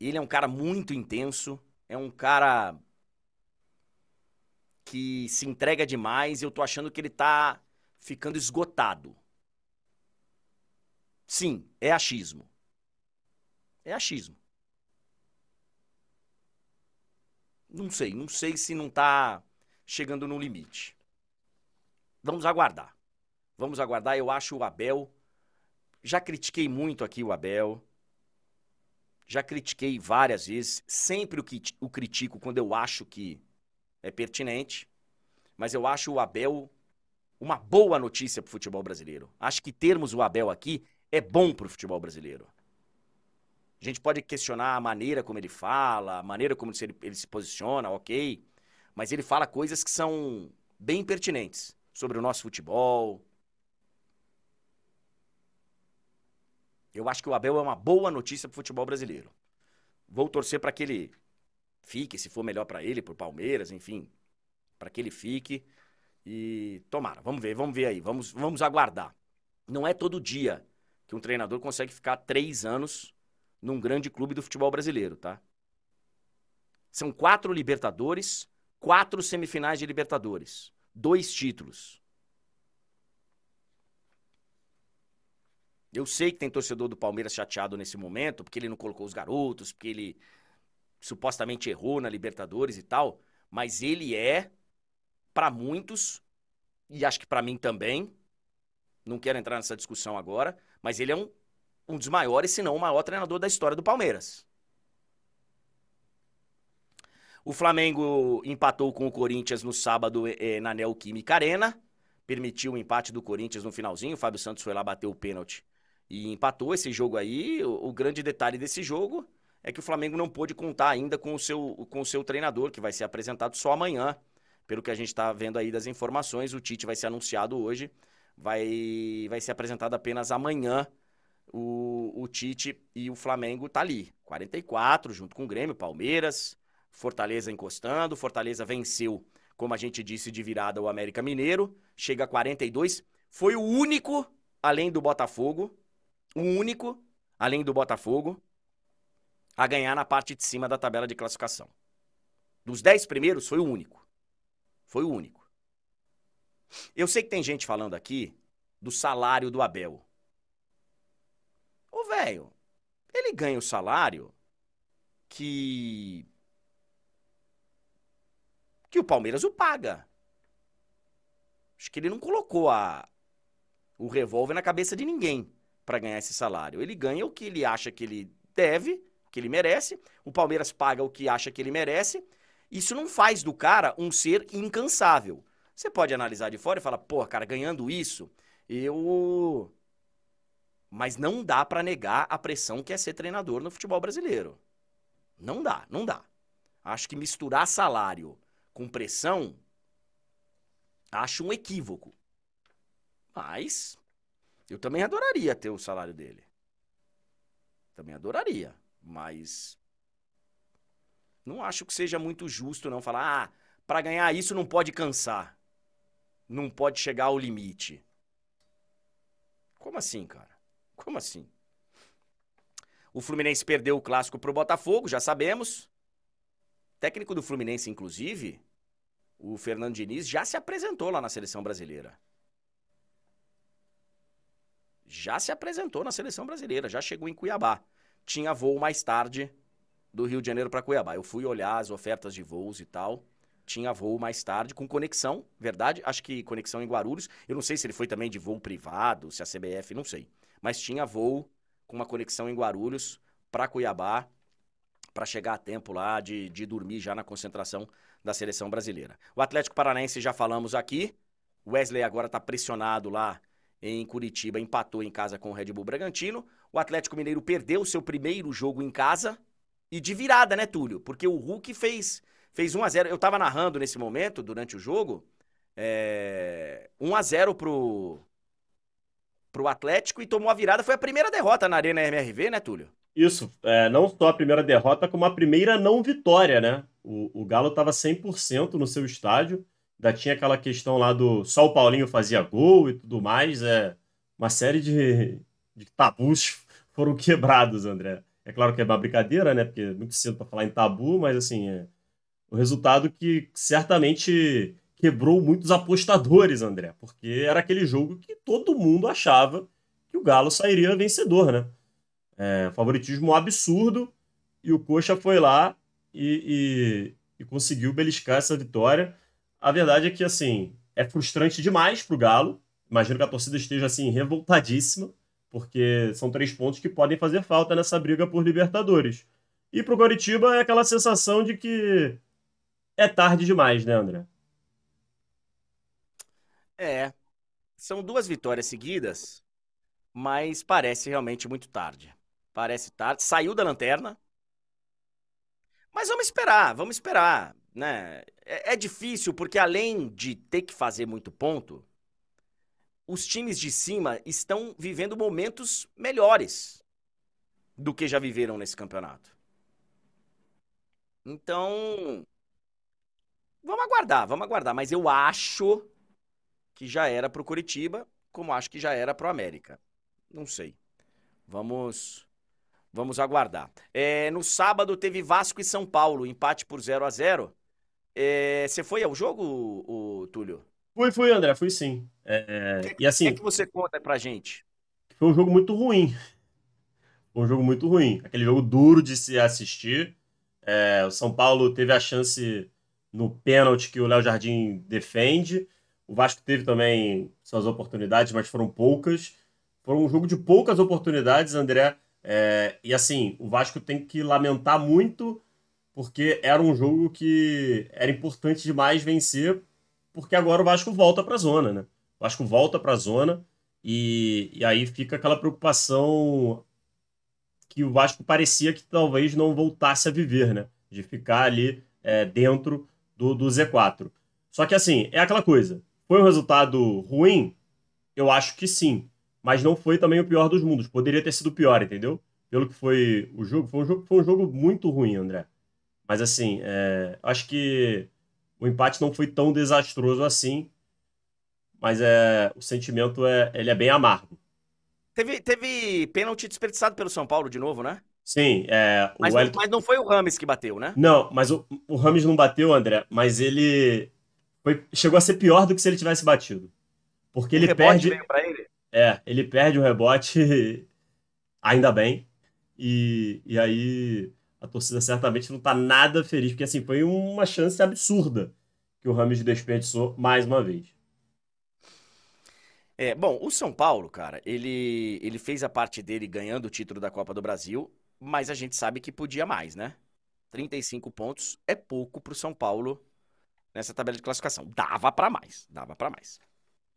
Ele é um cara muito intenso, é um cara que se entrega demais e eu tô achando que ele tá ficando esgotado. Sim, é achismo. É achismo. Não sei, não sei se não tá chegando no limite. Vamos aguardar. Vamos aguardar. Eu acho o Abel. Já critiquei muito aqui o Abel. Já critiquei várias vezes. Sempre o, que, o critico quando eu acho que é pertinente. Mas eu acho o Abel uma boa notícia pro futebol brasileiro. Acho que termos o Abel aqui é bom pro futebol brasileiro. A gente pode questionar a maneira como ele fala, a maneira como ele, ele se posiciona, ok. Mas ele fala coisas que são bem pertinentes sobre o nosso futebol. Eu acho que o Abel é uma boa notícia pro futebol brasileiro. Vou torcer para que ele fique, se for melhor para ele, pro Palmeiras, enfim, para que ele fique e tomara. Vamos ver, vamos ver aí, vamos, vamos aguardar. Não é todo dia que um treinador consegue ficar três anos num grande clube do futebol brasileiro, tá? São quatro Libertadores, quatro semifinais de Libertadores, dois títulos. Eu sei que tem torcedor do Palmeiras chateado nesse momento, porque ele não colocou os garotos, porque ele supostamente errou na Libertadores e tal, mas ele é, para muitos, e acho que para mim também, não quero entrar nessa discussão agora, mas ele é um, um dos maiores, se não o maior treinador da história do Palmeiras. O Flamengo empatou com o Corinthians no sábado eh, na Neoquímica Arena, permitiu o empate do Corinthians no finalzinho, o Fábio Santos foi lá bater o pênalti e empatou esse jogo aí. O, o, grande detalhe desse jogo é que o Flamengo não pôde contar ainda com o seu, com o seu treinador, que vai ser apresentado só amanhã. Pelo que a gente está vendo aí das informações, o Tite vai ser anunciado hoje, vai, vai ser apresentado apenas amanhã. O, o Tite e o Flamengo tá ali, 44, junto com o Grêmio, Palmeiras, Fortaleza encostando. Fortaleza venceu, como a gente disse, de virada o América Mineiro, chega a 42. Foi o único, além do Botafogo, o único, além do Botafogo, a ganhar na parte de cima da tabela de classificação. Dos 10 primeiros, foi o único. Foi o único. Eu sei que tem gente falando aqui do salário do Abel. Ô, velho, ele ganha o salário que. Que o Palmeiras o paga. Acho que ele não colocou a, o revólver na cabeça de ninguém para ganhar esse salário. Ele ganha o que ele acha que ele deve, o que ele merece. O Palmeiras paga o que acha que ele merece. Isso não faz do cara um ser incansável. Você pode analisar de fora e falar, pô, cara, ganhando isso, eu. Mas não dá para negar a pressão que é ser treinador no futebol brasileiro. Não dá, não dá. Acho que misturar salário com pressão acho um equívoco. Mas eu também adoraria ter o salário dele. Também adoraria, mas não acho que seja muito justo não falar, ah, para ganhar isso não pode cansar não pode chegar ao limite. Como assim, cara? Como assim? O Fluminense perdeu o clássico pro Botafogo, já sabemos. técnico do Fluminense, inclusive, o Fernando Diniz, já se apresentou lá na seleção brasileira. Já se apresentou na seleção brasileira, já chegou em Cuiabá. Tinha voo mais tarde do Rio de Janeiro para Cuiabá. Eu fui olhar as ofertas de voos e tal tinha voo mais tarde, com conexão, verdade? Acho que conexão em Guarulhos. Eu não sei se ele foi também de voo privado, se a CBF, não sei. Mas tinha voo com uma conexão em Guarulhos para Cuiabá, para chegar a tempo lá de, de dormir já na concentração da seleção brasileira. O Atlético Paranaense já falamos aqui. Wesley agora está pressionado lá em Curitiba, empatou em casa com o Red Bull Bragantino. O Atlético Mineiro perdeu seu primeiro jogo em casa e de virada, né, Túlio? Porque o Hulk fez fez 1 a 0 Eu tava narrando nesse momento, durante o jogo, é, 1 a 0 pro, pro Atlético e tomou a virada. Foi a primeira derrota na Arena MRV, né, Túlio? Isso, é, não só a primeira derrota, como a primeira não vitória, né? O, o Galo estava 100% no seu estádio, ainda tinha aquela questão lá do só o Paulinho fazia gol e tudo mais, é uma série de, de tabus foram quebrados, André. É claro que é uma brincadeira, né? Porque é muito cedo para falar em tabu, mas assim, é, um resultado que certamente quebrou muitos apostadores, André, porque era aquele jogo que todo mundo achava que o Galo sairia vencedor, né? É, favoritismo absurdo e o Coxa foi lá e, e, e, conseguiu beliscar essa vitória. A verdade é que, assim, é frustrante demais para o Galo. Imagino que a torcida esteja, assim, revoltadíssima, porque são três pontos que podem fazer falta nessa briga por Libertadores. E para o Coritiba é aquela sensação de que é tarde demais, né, André? É. São duas vitórias seguidas, mas parece realmente muito tarde. Parece tarde. Saiu da lanterna. Mas vamos esperar, vamos esperar. Né? É, é difícil porque, além de ter que fazer muito ponto, os times de cima estão vivendo momentos melhores do que já viveram nesse campeonato. Então, Vamos aguardar, vamos aguardar. Mas eu acho que já era pro Curitiba, como acho que já era pro América. Não sei. Vamos vamos aguardar. É, no sábado teve Vasco e São Paulo, empate por 0 a 0 é, Você foi ao jogo, o, o Túlio? Fui, fui, André, fui sim. É, que, e assim. O que, que você conta pra gente? Foi um jogo muito ruim. Foi um jogo muito ruim. Aquele jogo duro de se assistir. É, o São Paulo teve a chance no pênalti que o Léo Jardim defende. O Vasco teve também suas oportunidades, mas foram poucas. Foi um jogo de poucas oportunidades, André. É, e assim, o Vasco tem que lamentar muito, porque era um jogo que era importante demais vencer, porque agora o Vasco volta para a zona, né? O Vasco volta para a zona e, e aí fica aquela preocupação que o Vasco parecia que talvez não voltasse a viver, né? De ficar ali é, dentro do, do Z4. Só que assim, é aquela coisa. Foi um resultado ruim? Eu acho que sim. Mas não foi também o pior dos mundos. Poderia ter sido pior, entendeu? Pelo que foi o jogo. Foi um jogo, foi um jogo muito ruim, André. Mas assim, é, acho que o empate não foi tão desastroso assim. Mas é, o sentimento é, ele é bem amargo. Teve, teve pênalti desperdiçado pelo São Paulo de novo, né? Sim, é, mas, Wellington... mas, não foi o Rames que bateu, né? Não, mas o, o Rames não bateu, André, mas ele foi, chegou a ser pior do que se ele tivesse batido. Porque ele perde. Ele. É, ele perde o rebote, ainda bem. E, e aí a torcida certamente não tá nada feliz, porque assim, foi uma chance absurda que o Rames desperdiçou mais uma vez. É, bom, o São Paulo, cara, ele, ele fez a parte dele ganhando o título da Copa do Brasil, mas a gente sabe que podia mais, né? 35 pontos é pouco pro São Paulo nessa tabela de classificação. Dava para mais, dava para mais.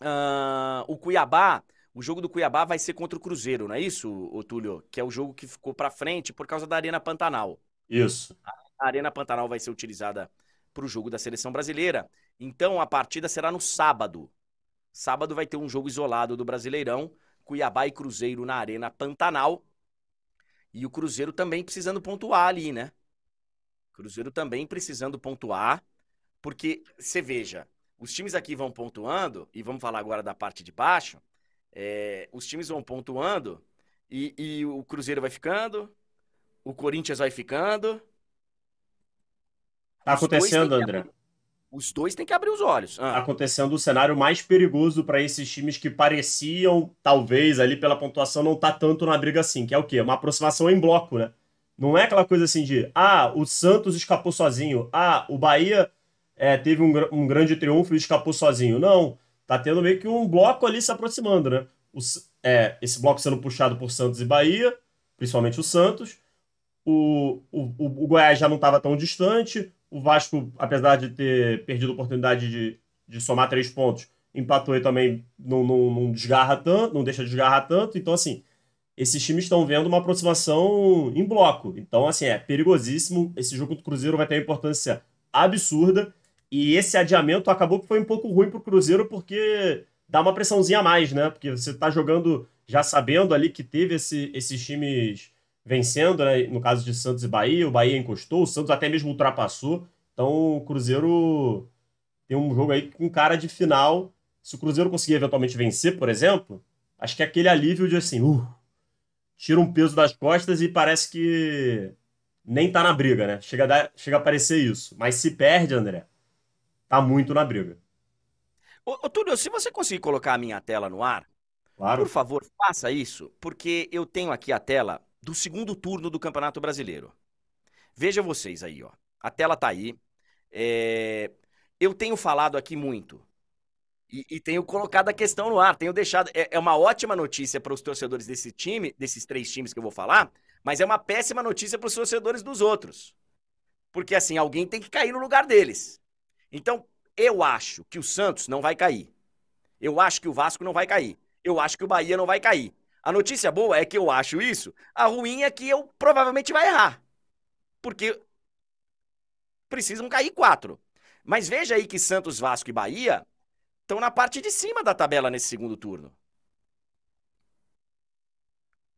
Uh, o Cuiabá, o jogo do Cuiabá vai ser contra o Cruzeiro, não é isso, Otúlio? Que é o jogo que ficou para frente por causa da Arena Pantanal. Isso. A Arena Pantanal vai ser utilizada para o jogo da seleção brasileira. Então a partida será no sábado. Sábado vai ter um jogo isolado do Brasileirão, Cuiabá e Cruzeiro na Arena Pantanal. E o Cruzeiro também precisando pontuar ali, né? Cruzeiro também precisando pontuar, porque você veja, os times aqui vão pontuando, e vamos falar agora da parte de baixo. É, os times vão pontuando e, e o Cruzeiro vai ficando, o Corinthians vai ficando. Tá acontecendo, André. Os dois têm que abrir os olhos. Ah. Acontecendo o cenário mais perigoso para esses times que pareciam, talvez, ali pela pontuação, não tá tanto na briga assim, que é o quê? Uma aproximação em bloco, né? Não é aquela coisa assim de, ah, o Santos escapou sozinho, ah, o Bahia é, teve um, um grande triunfo e escapou sozinho. Não, tá tendo meio que um bloco ali se aproximando, né? O, é, esse bloco sendo puxado por Santos e Bahia, principalmente o Santos. O, o, o Goiás já não estava tão distante, o Vasco, apesar de ter perdido a oportunidade de, de somar três pontos, empatou e também não, não, não desgarra tanto, não deixa de desgarrar tanto. Então, assim, esses times estão vendo uma aproximação em bloco. Então, assim, é perigosíssimo. Esse jogo contra o Cruzeiro vai ter uma importância absurda. E esse adiamento acabou que foi um pouco ruim para o Cruzeiro, porque dá uma pressãozinha a mais, né? Porque você está jogando já sabendo ali que teve esse, esses times vencendo, né? No caso de Santos e Bahia, o Bahia encostou, o Santos até mesmo ultrapassou. Então o Cruzeiro tem um jogo aí com cara de final. Se o Cruzeiro conseguir eventualmente vencer, por exemplo, acho que é aquele alívio de assim, uh, tira um peso das costas e parece que nem tá na briga, né? Chega a, dar, chega a parecer isso. Mas se perde, André, tá muito na briga. Ô, ô Túlio, se você conseguir colocar a minha tela no ar, claro. por favor, faça isso, porque eu tenho aqui a tela do segundo turno do Campeonato Brasileiro. Veja vocês aí, ó. A tela tá aí. É... Eu tenho falado aqui muito. E, e, tenho colocado a questão no ar, tenho deixado. É, é uma ótima notícia para os torcedores desse time, desses três times que eu vou falar, mas é uma péssima notícia para os torcedores dos outros. Porque assim, alguém tem que cair no lugar deles. Então, eu acho que o Santos não vai cair. Eu acho que o Vasco não vai cair. Eu acho que o Bahia não vai cair. A notícia boa é que eu acho isso, a ruim é que eu provavelmente vai errar. Porque precisam cair quatro. Mas veja aí que Santos, Vasco e Bahia estão na parte de cima da tabela nesse segundo turno.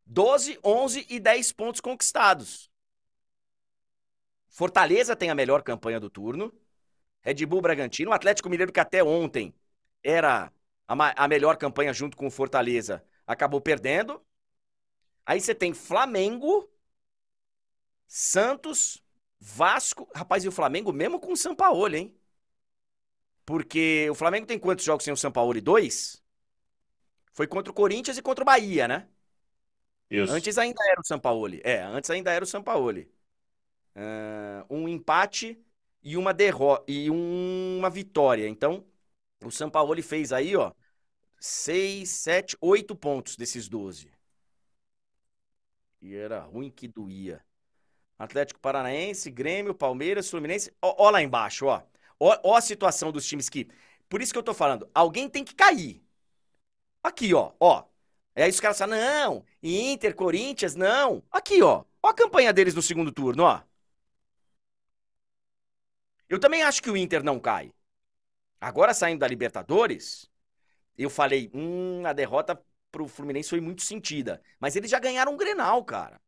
12, 11 e 10 pontos conquistados. Fortaleza tem a melhor campanha do turno. Red Bull Bragantino, o Atlético Mineiro que até ontem era a, a melhor campanha junto com o Fortaleza, acabou perdendo. Aí você tem Flamengo, Santos, Vasco. Rapaz, e o Flamengo mesmo com o Sampaoli, hein? Porque o Flamengo tem quantos jogos sem o Sampaoli? Dois? Foi contra o Corinthians e contra o Bahia, né? Isso. Antes ainda era o Sampaoli. É, antes ainda era o Sampaoli. Uh, um empate e uma derrota e uma vitória. Então, o Sampaoli fez aí, ó, 6, 7, 8 pontos desses 12. E era ruim que doía. Atlético Paranaense, Grêmio, Palmeiras, Fluminense. Ó, ó lá embaixo, ó. ó. Ó a situação dos times que. Por isso que eu tô falando, alguém tem que cair. Aqui, ó, ó. Aí os caras falam, não, Inter, Corinthians, não. Aqui, ó. Ó a campanha deles no segundo turno, ó. Eu também acho que o Inter não cai. Agora saindo da Libertadores, eu falei, hum, a derrota pro Fluminense foi muito sentida. Mas eles já ganharam um Grenal, cara.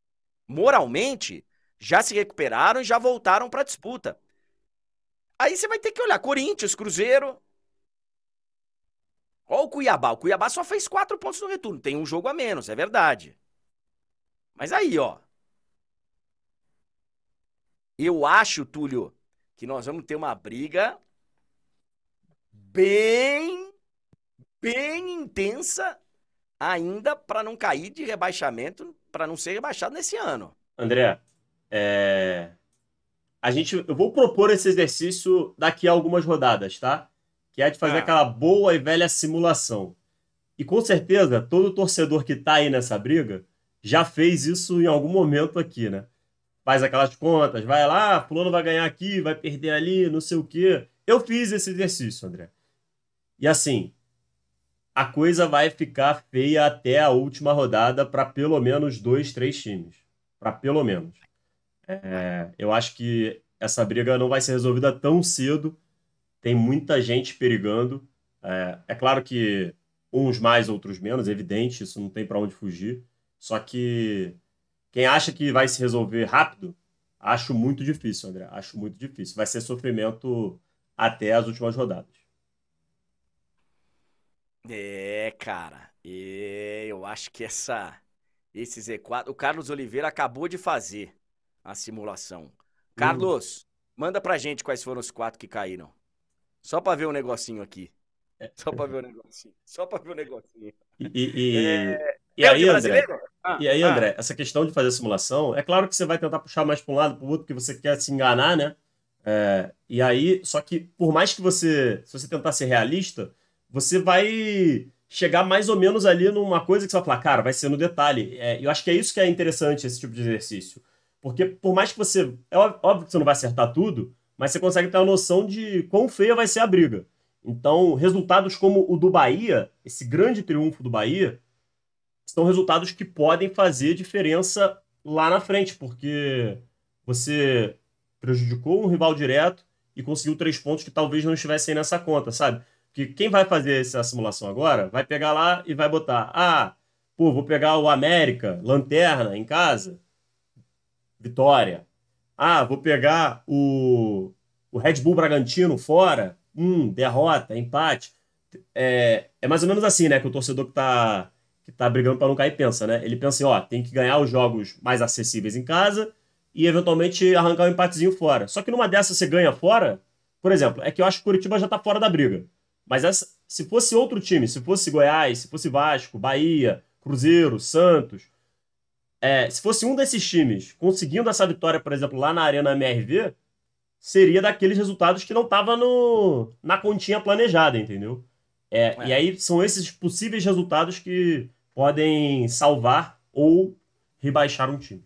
Moralmente, já se recuperaram e já voltaram pra disputa. Aí você vai ter que olhar Corinthians, Cruzeiro. Olha o Cuiabá. O Cuiabá só fez quatro pontos no retorno. Tem um jogo a menos, é verdade. Mas aí, ó. Eu acho, Túlio, que nós vamos ter uma briga bem, bem intensa ainda para não cair de rebaixamento, para não ser rebaixado nesse ano. André, é... a gente, eu vou propor esse exercício daqui a algumas rodadas, tá? Que é de fazer ah. aquela boa e velha simulação. E com certeza, todo torcedor que tá aí nessa briga já fez isso em algum momento aqui, né? Faz aquelas contas, vai lá, fulano vai ganhar aqui, vai perder ali, não sei o quê. Eu fiz esse exercício, André. E assim, a coisa vai ficar feia até a última rodada para pelo menos dois, três times. Para pelo menos. É, eu acho que essa briga não vai ser resolvida tão cedo. Tem muita gente perigando. É, é claro que uns mais, outros menos, é evidente, isso não tem para onde fugir. Só que quem acha que vai se resolver rápido, acho muito difícil, André. Acho muito difícil. Vai ser sofrimento até as últimas rodadas. É, cara. É, eu acho que essa esse Z4, o Carlos Oliveira acabou de fazer a simulação. Carlos, hum. manda pra gente quais foram os quatro que caíram. Só pra ver um negocinho aqui. É. Só pra ver um negocinho. Só pra ver um negocinho. E, e, é... e aí, André, ah, e aí, ah. André, essa questão de fazer simulação, é claro que você vai tentar puxar mais para um lado, para o outro, que você quer se enganar, né? É, e aí, só que por mais que você, se você tentar ser realista, você vai chegar mais ou menos ali numa coisa que você vai falar, cara, vai ser no detalhe. É, eu acho que é isso que é interessante, esse tipo de exercício. Porque por mais que você. É óbvio que você não vai acertar tudo, mas você consegue ter uma noção de quão feia vai ser a briga. Então, resultados como o do Bahia, esse grande triunfo do Bahia, são resultados que podem fazer diferença lá na frente, porque você prejudicou um rival direto e conseguiu três pontos que talvez não estivessem nessa conta, sabe? que quem vai fazer essa simulação agora vai pegar lá e vai botar: ah, pô, vou pegar o América, Lanterna, em casa, vitória. Ah, vou pegar o, o Red Bull Bragantino fora, hum, derrota, empate. É, é mais ou menos assim, né, que o torcedor que tá, que tá brigando para não cair pensa, né? Ele pensa assim, ó, tem que ganhar os jogos mais acessíveis em casa e eventualmente arrancar um empatezinho fora. Só que numa dessas você ganha fora, por exemplo, é que eu acho que o Curitiba já tá fora da briga. Mas essa, se fosse outro time, se fosse Goiás, se fosse Vasco, Bahia, Cruzeiro, Santos, é, se fosse um desses times conseguindo essa vitória, por exemplo, lá na Arena MRV, seria daqueles resultados que não estava na continha planejada, entendeu? É, é. E aí são esses possíveis resultados que podem salvar ou rebaixar um time.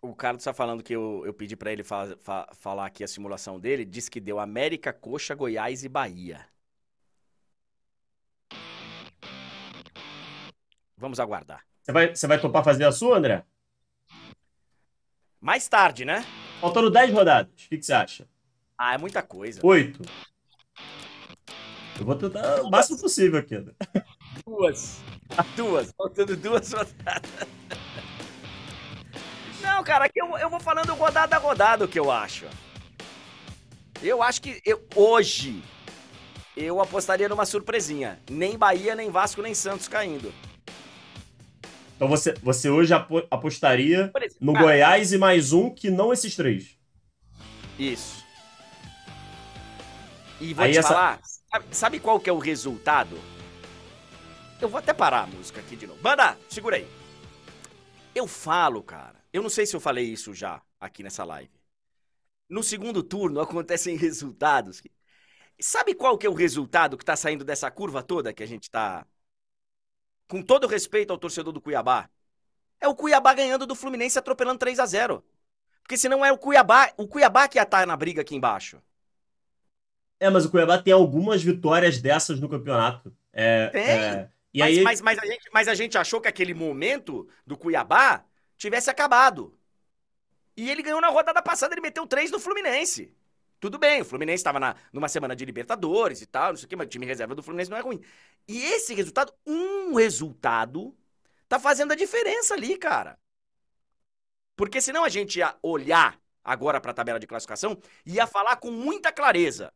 O Carlos está falando que eu, eu pedi para ele fa fa falar aqui a simulação dele. Diz que deu América, Coxa, Goiás e Bahia. Vamos aguardar. Você vai, você vai topar fazer a sua, André? Mais tarde, né? Faltando 10 rodadas. O que, que você acha? Ah, é muita coisa. Oito. Eu vou tentar o máximo possível aqui. André. Duas. Duas. Faltando duas rodadas. Não, cara, aqui eu, eu vou falando rodada a rodada o que eu acho. Eu acho que eu, hoje eu apostaria numa surpresinha. Nem Bahia, nem Vasco, nem Santos caindo. Então você, você hoje apostaria exemplo, no cara, Goiás e mais um que não esses três. Isso. E vou Aí te essa... falar, sabe, sabe, qual que é o resultado? Eu vou até parar a música aqui de novo. Banda, segura aí. Eu falo, cara. Eu não sei se eu falei isso já aqui nessa live. No segundo turno acontecem resultados. Sabe qual que é o resultado que tá saindo dessa curva toda que a gente tá com todo respeito ao torcedor do Cuiabá, é o Cuiabá ganhando do Fluminense atropelando 3 a 0 Porque senão é o Cuiabá, o Cuiabá que ia estar na briga aqui embaixo. É, mas o Cuiabá tem algumas vitórias dessas no campeonato. É, tem. É... E mas, aí... mas, mas, a gente, mas a gente achou que aquele momento do Cuiabá tivesse acabado. E ele ganhou na rodada passada, ele meteu três no Fluminense. Tudo bem, o Fluminense estava numa semana de Libertadores e tal, não sei o quê, mas o time reserva do Fluminense não é ruim. E esse resultado, um resultado, tá fazendo a diferença ali, cara. Porque senão a gente ia olhar agora para a tabela de classificação e ia falar com muita clareza.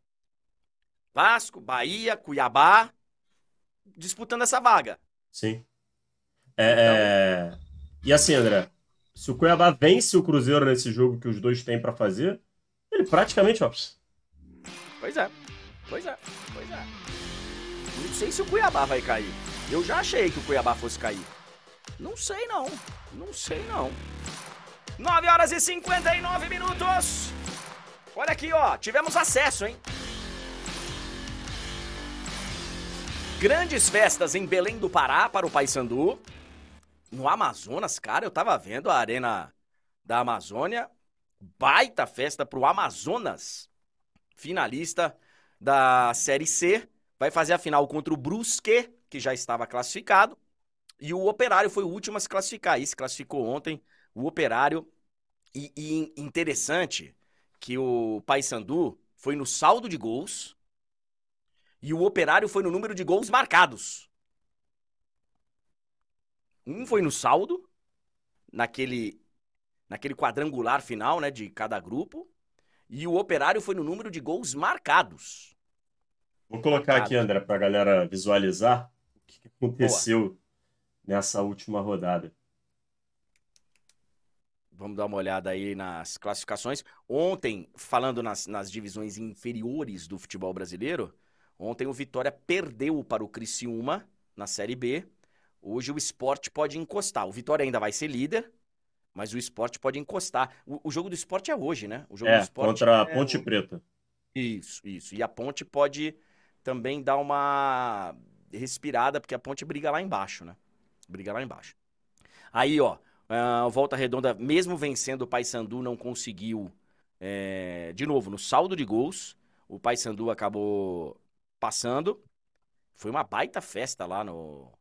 Vasco, Bahia, Cuiabá, disputando essa vaga. Sim. É, então... é... E assim, André, se o Cuiabá vence o Cruzeiro nesse jogo que os dois têm para fazer, ele praticamente, ó. Pois é. Pois é, pois é. Não sei se o Cuiabá vai cair. Eu já achei que o Cuiabá fosse cair. Não sei não. Não sei não. 9 horas e 59 minutos. Olha aqui, ó. Tivemos acesso, hein? Grandes festas em Belém do Pará para o Paysandu. No Amazonas, cara, eu tava vendo a Arena da Amazônia. Baita festa pro Amazonas. Finalista da Série C. Vai fazer a final contra o Brusque, que já estava classificado. E o Operário foi o último a se classificar. E se classificou ontem. O Operário. E, e interessante que o Paysandu foi no saldo de gols e o Operário foi no número de gols marcados. Um foi no saldo, naquele, naquele quadrangular final né, de cada grupo, e o Operário foi no número de gols marcados. Vou colocar Marcado. aqui, André, para a galera visualizar o que aconteceu Boa. nessa última rodada. Vamos dar uma olhada aí nas classificações. Ontem, falando nas, nas divisões inferiores do futebol brasileiro, Ontem o Vitória perdeu para o Criciúma na Série B. Hoje o esporte pode encostar. O Vitória ainda vai ser líder, mas o esporte pode encostar. O, o jogo do esporte é hoje, né? O jogo é, do esporte contra a é Ponte o... Preta. Isso, isso. E a Ponte pode também dar uma respirada, porque a Ponte briga lá embaixo, né? Briga lá embaixo. Aí, ó, a Volta Redonda, mesmo vencendo o Paysandu, não conseguiu. É... de novo, no saldo de gols, o Paysandu acabou passando. Foi uma baita festa lá no,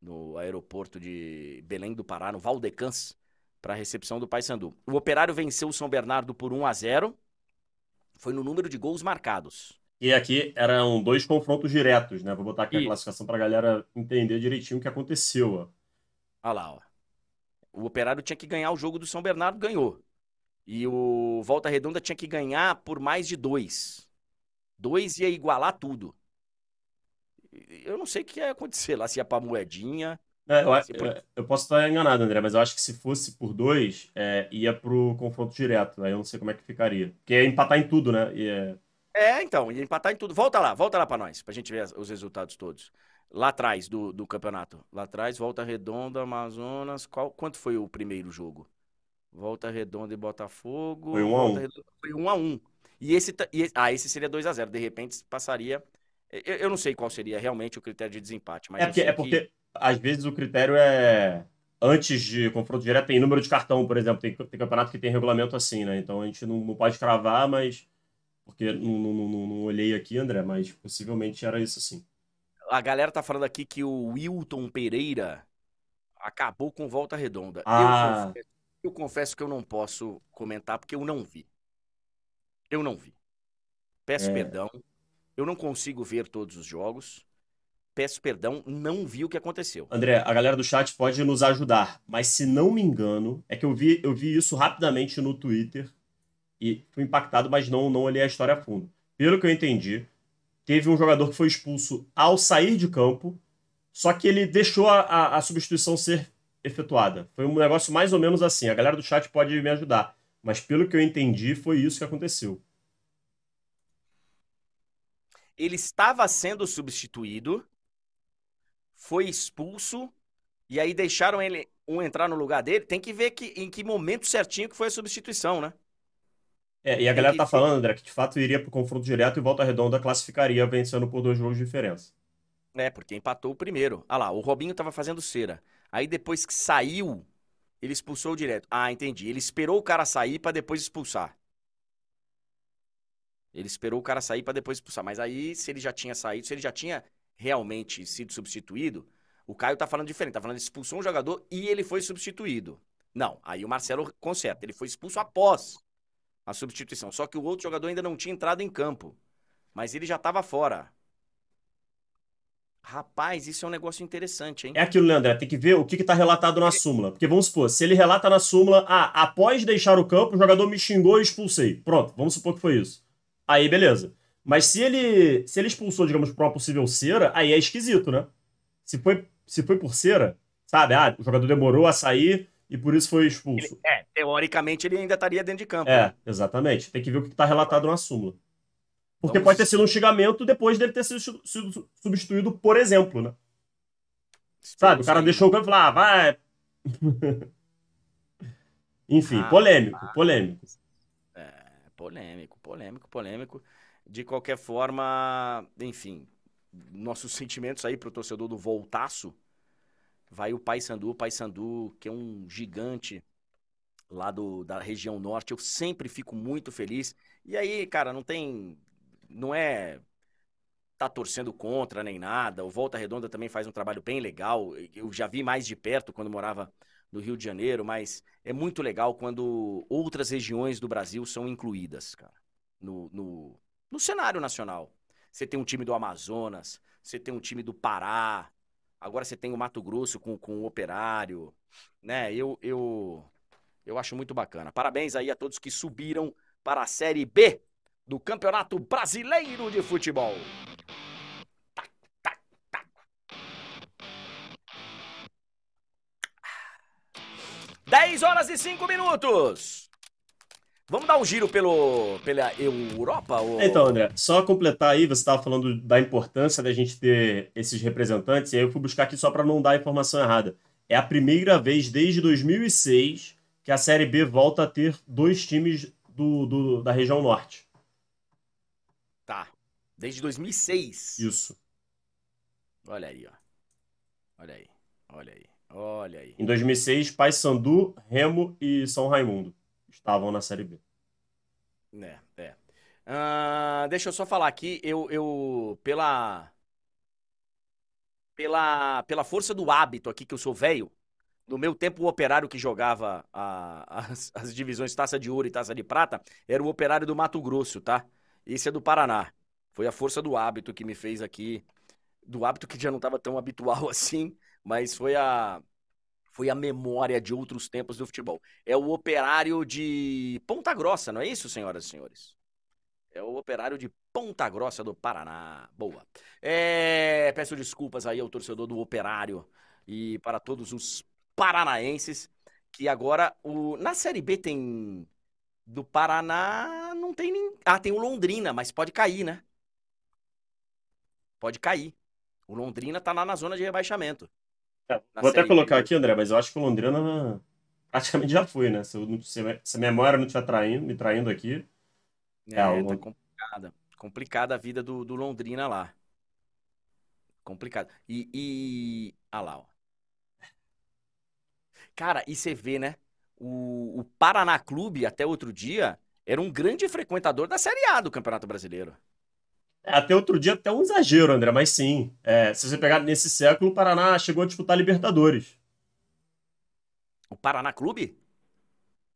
no aeroporto de Belém do Pará, no Valdecans, para a recepção do Paysandu. O Operário venceu o São Bernardo por 1 a 0. Foi no número de gols marcados. E aqui eram dois confrontos diretos, né? Vou botar aqui Isso. a classificação para a galera entender direitinho o que aconteceu. Ó. Olha lá, ó. O Operário tinha que ganhar o jogo do São Bernardo, ganhou. E o Volta Redonda tinha que ganhar por mais de dois. Dois ia igualar tudo. Eu não sei o que ia acontecer lá, se ia pra moedinha. É, eu, eu, eu, posso estar enganado, André, mas eu acho que se fosse por dois, é, ia pro confronto direto. Aí né? eu não sei como é que ficaria. Porque ia empatar em tudo, né? É... é... então, ia empatar em tudo. Volta lá, volta lá pra nós, pra gente ver os resultados todos. Lá atrás do, do campeonato. Lá atrás, Volta Redonda, Amazonas. Qual, quanto foi o primeiro jogo? Volta Redonda e Botafogo. Foi um a um. Foi um a um. E esse, e, ah, esse seria 2 a 0 De repente passaria. Eu, eu, não sei qual seria realmente o critério de desempate, mas. É porque, é porque que... às vezes o critério é. Antes de confronto direto, tem número de cartão, por exemplo. Tem, tem campeonato que tem regulamento assim, né? Então a gente não, não pode cravar, mas. Porque não, não, não, olhei aqui, André, mas possivelmente era isso sim. A galera tá falando aqui que o Wilton Pereira acabou com volta redonda. Ah. Eu, confesso, eu confesso que eu não posso comentar porque eu não vi. Eu não vi. Peço é. perdão. Eu não consigo ver todos os jogos. Peço perdão, não vi o que aconteceu. André, a galera do chat pode nos ajudar, mas se não me engano, é que eu vi, eu vi isso rapidamente no Twitter e fui impactado, mas não, não olhei a história a fundo. Pelo que eu entendi, teve um jogador que foi expulso ao sair de campo, só que ele deixou a, a, a substituição ser efetuada. Foi um negócio mais ou menos assim. A galera do chat pode me ajudar. Mas pelo que eu entendi, foi isso que aconteceu. Ele estava sendo substituído, foi expulso, e aí deixaram ele um entrar no lugar dele. Tem que ver que, em que momento certinho que foi a substituição, né? É, e a galera tá falando, André, que de fato iria pro confronto direto e Volta Redonda classificaria vencendo por dois jogos de diferença. É, porque empatou o primeiro. Ah lá, o Robinho tava fazendo cera. Aí depois que saiu ele expulsou direto. Ah, entendi. Ele esperou o cara sair para depois expulsar. Ele esperou o cara sair para depois expulsar. Mas aí, se ele já tinha saído, se ele já tinha realmente sido substituído, o Caio tá falando diferente. Tá falando expulsou um jogador e ele foi substituído. Não, aí o Marcelo conserta. Ele foi expulso após a substituição. Só que o outro jogador ainda não tinha entrado em campo. Mas ele já estava fora. Rapaz, isso é um negócio interessante, hein? É aquilo, né, André? Tem que ver o que está relatado na súmula. Porque vamos supor, se ele relata na súmula, ah, após deixar o campo, o jogador me xingou e expulsei. Pronto, vamos supor que foi isso. Aí, beleza. Mas se ele se ele expulsou, digamos, por uma possível cera, aí é esquisito, né? Se foi, se foi por cera, sabe? Ah, o jogador demorou a sair e por isso foi expulso. Ele, é, teoricamente ele ainda estaria dentro de campo. É, né? exatamente. Tem que ver o que está relatado na súmula. Porque Vamos... pode ter sido um xingamento depois dele ter sido, sido substituído, por exemplo, né? Sabe, o cara deixou o campo e falou, ah, vai. Enfim, ah, polêmico, ah, polêmico. É, polêmico, polêmico, polêmico. De qualquer forma, enfim, nossos sentimentos aí pro torcedor do Voltaço. Vai o Paysandu, o Paysandu, que é um gigante lá do, da região norte. Eu sempre fico muito feliz. E aí, cara, não tem. Não é tá torcendo contra nem nada. O Volta Redonda também faz um trabalho bem legal. Eu já vi mais de perto quando morava no Rio de Janeiro, mas é muito legal quando outras regiões do Brasil são incluídas, cara, no, no, no cenário nacional. Você tem um time do Amazonas, você tem um time do Pará, agora você tem o Mato Grosso com, com o Operário, né? Eu, eu, eu acho muito bacana. Parabéns aí a todos que subiram para a Série B do Campeonato Brasileiro de Futebol. 10 horas e 5 minutos. Vamos dar um giro pelo, pela Europa? Ou... Então, André, só completar aí, você estava falando da importância da gente ter esses representantes, e aí eu fui buscar aqui só para não dar a informação errada. É a primeira vez desde 2006 que a Série B volta a ter dois times do, do da região norte. Desde 2006. Isso. Olha aí, ó. Olha aí. Olha aí. Olha aí. Em 2006, Paysandu, Remo e São Raimundo estavam na Série B. É, é. Uh, deixa eu só falar aqui, eu, eu pela pela pela força do hábito aqui que eu sou velho, no meu tempo o operário que jogava a, as, as divisões Taça de Ouro e Taça de Prata era o operário do Mato Grosso, tá? Esse é do Paraná. Foi a força do hábito que me fez aqui, do hábito que já não estava tão habitual assim, mas foi a foi a memória de outros tempos do futebol. É o operário de Ponta Grossa, não é isso, senhoras e senhores? É o operário de Ponta Grossa do Paraná. Boa. É, peço desculpas aí ao torcedor do operário e para todos os paranaenses que agora o na Série B tem do Paraná não tem nem ah tem o Londrina mas pode cair né pode cair o Londrina tá lá na zona de rebaixamento é, vou até colocar aqui, André, mas eu acho que o Londrina praticamente já foi, né? Se, eu, se, se a memória não estiver traindo, me traindo aqui. É, é tá complicada. Complicada a vida do, do Londrina lá. Complicado. E. e... Ah lá, ó. Cara, e você vê, né? O, o Paraná Clube, até outro dia, era um grande frequentador da Série A do Campeonato Brasileiro. Até outro dia, até um exagero, André, mas sim. É, se você pegar nesse século, o Paraná chegou a disputar Libertadores. O Paraná Clube?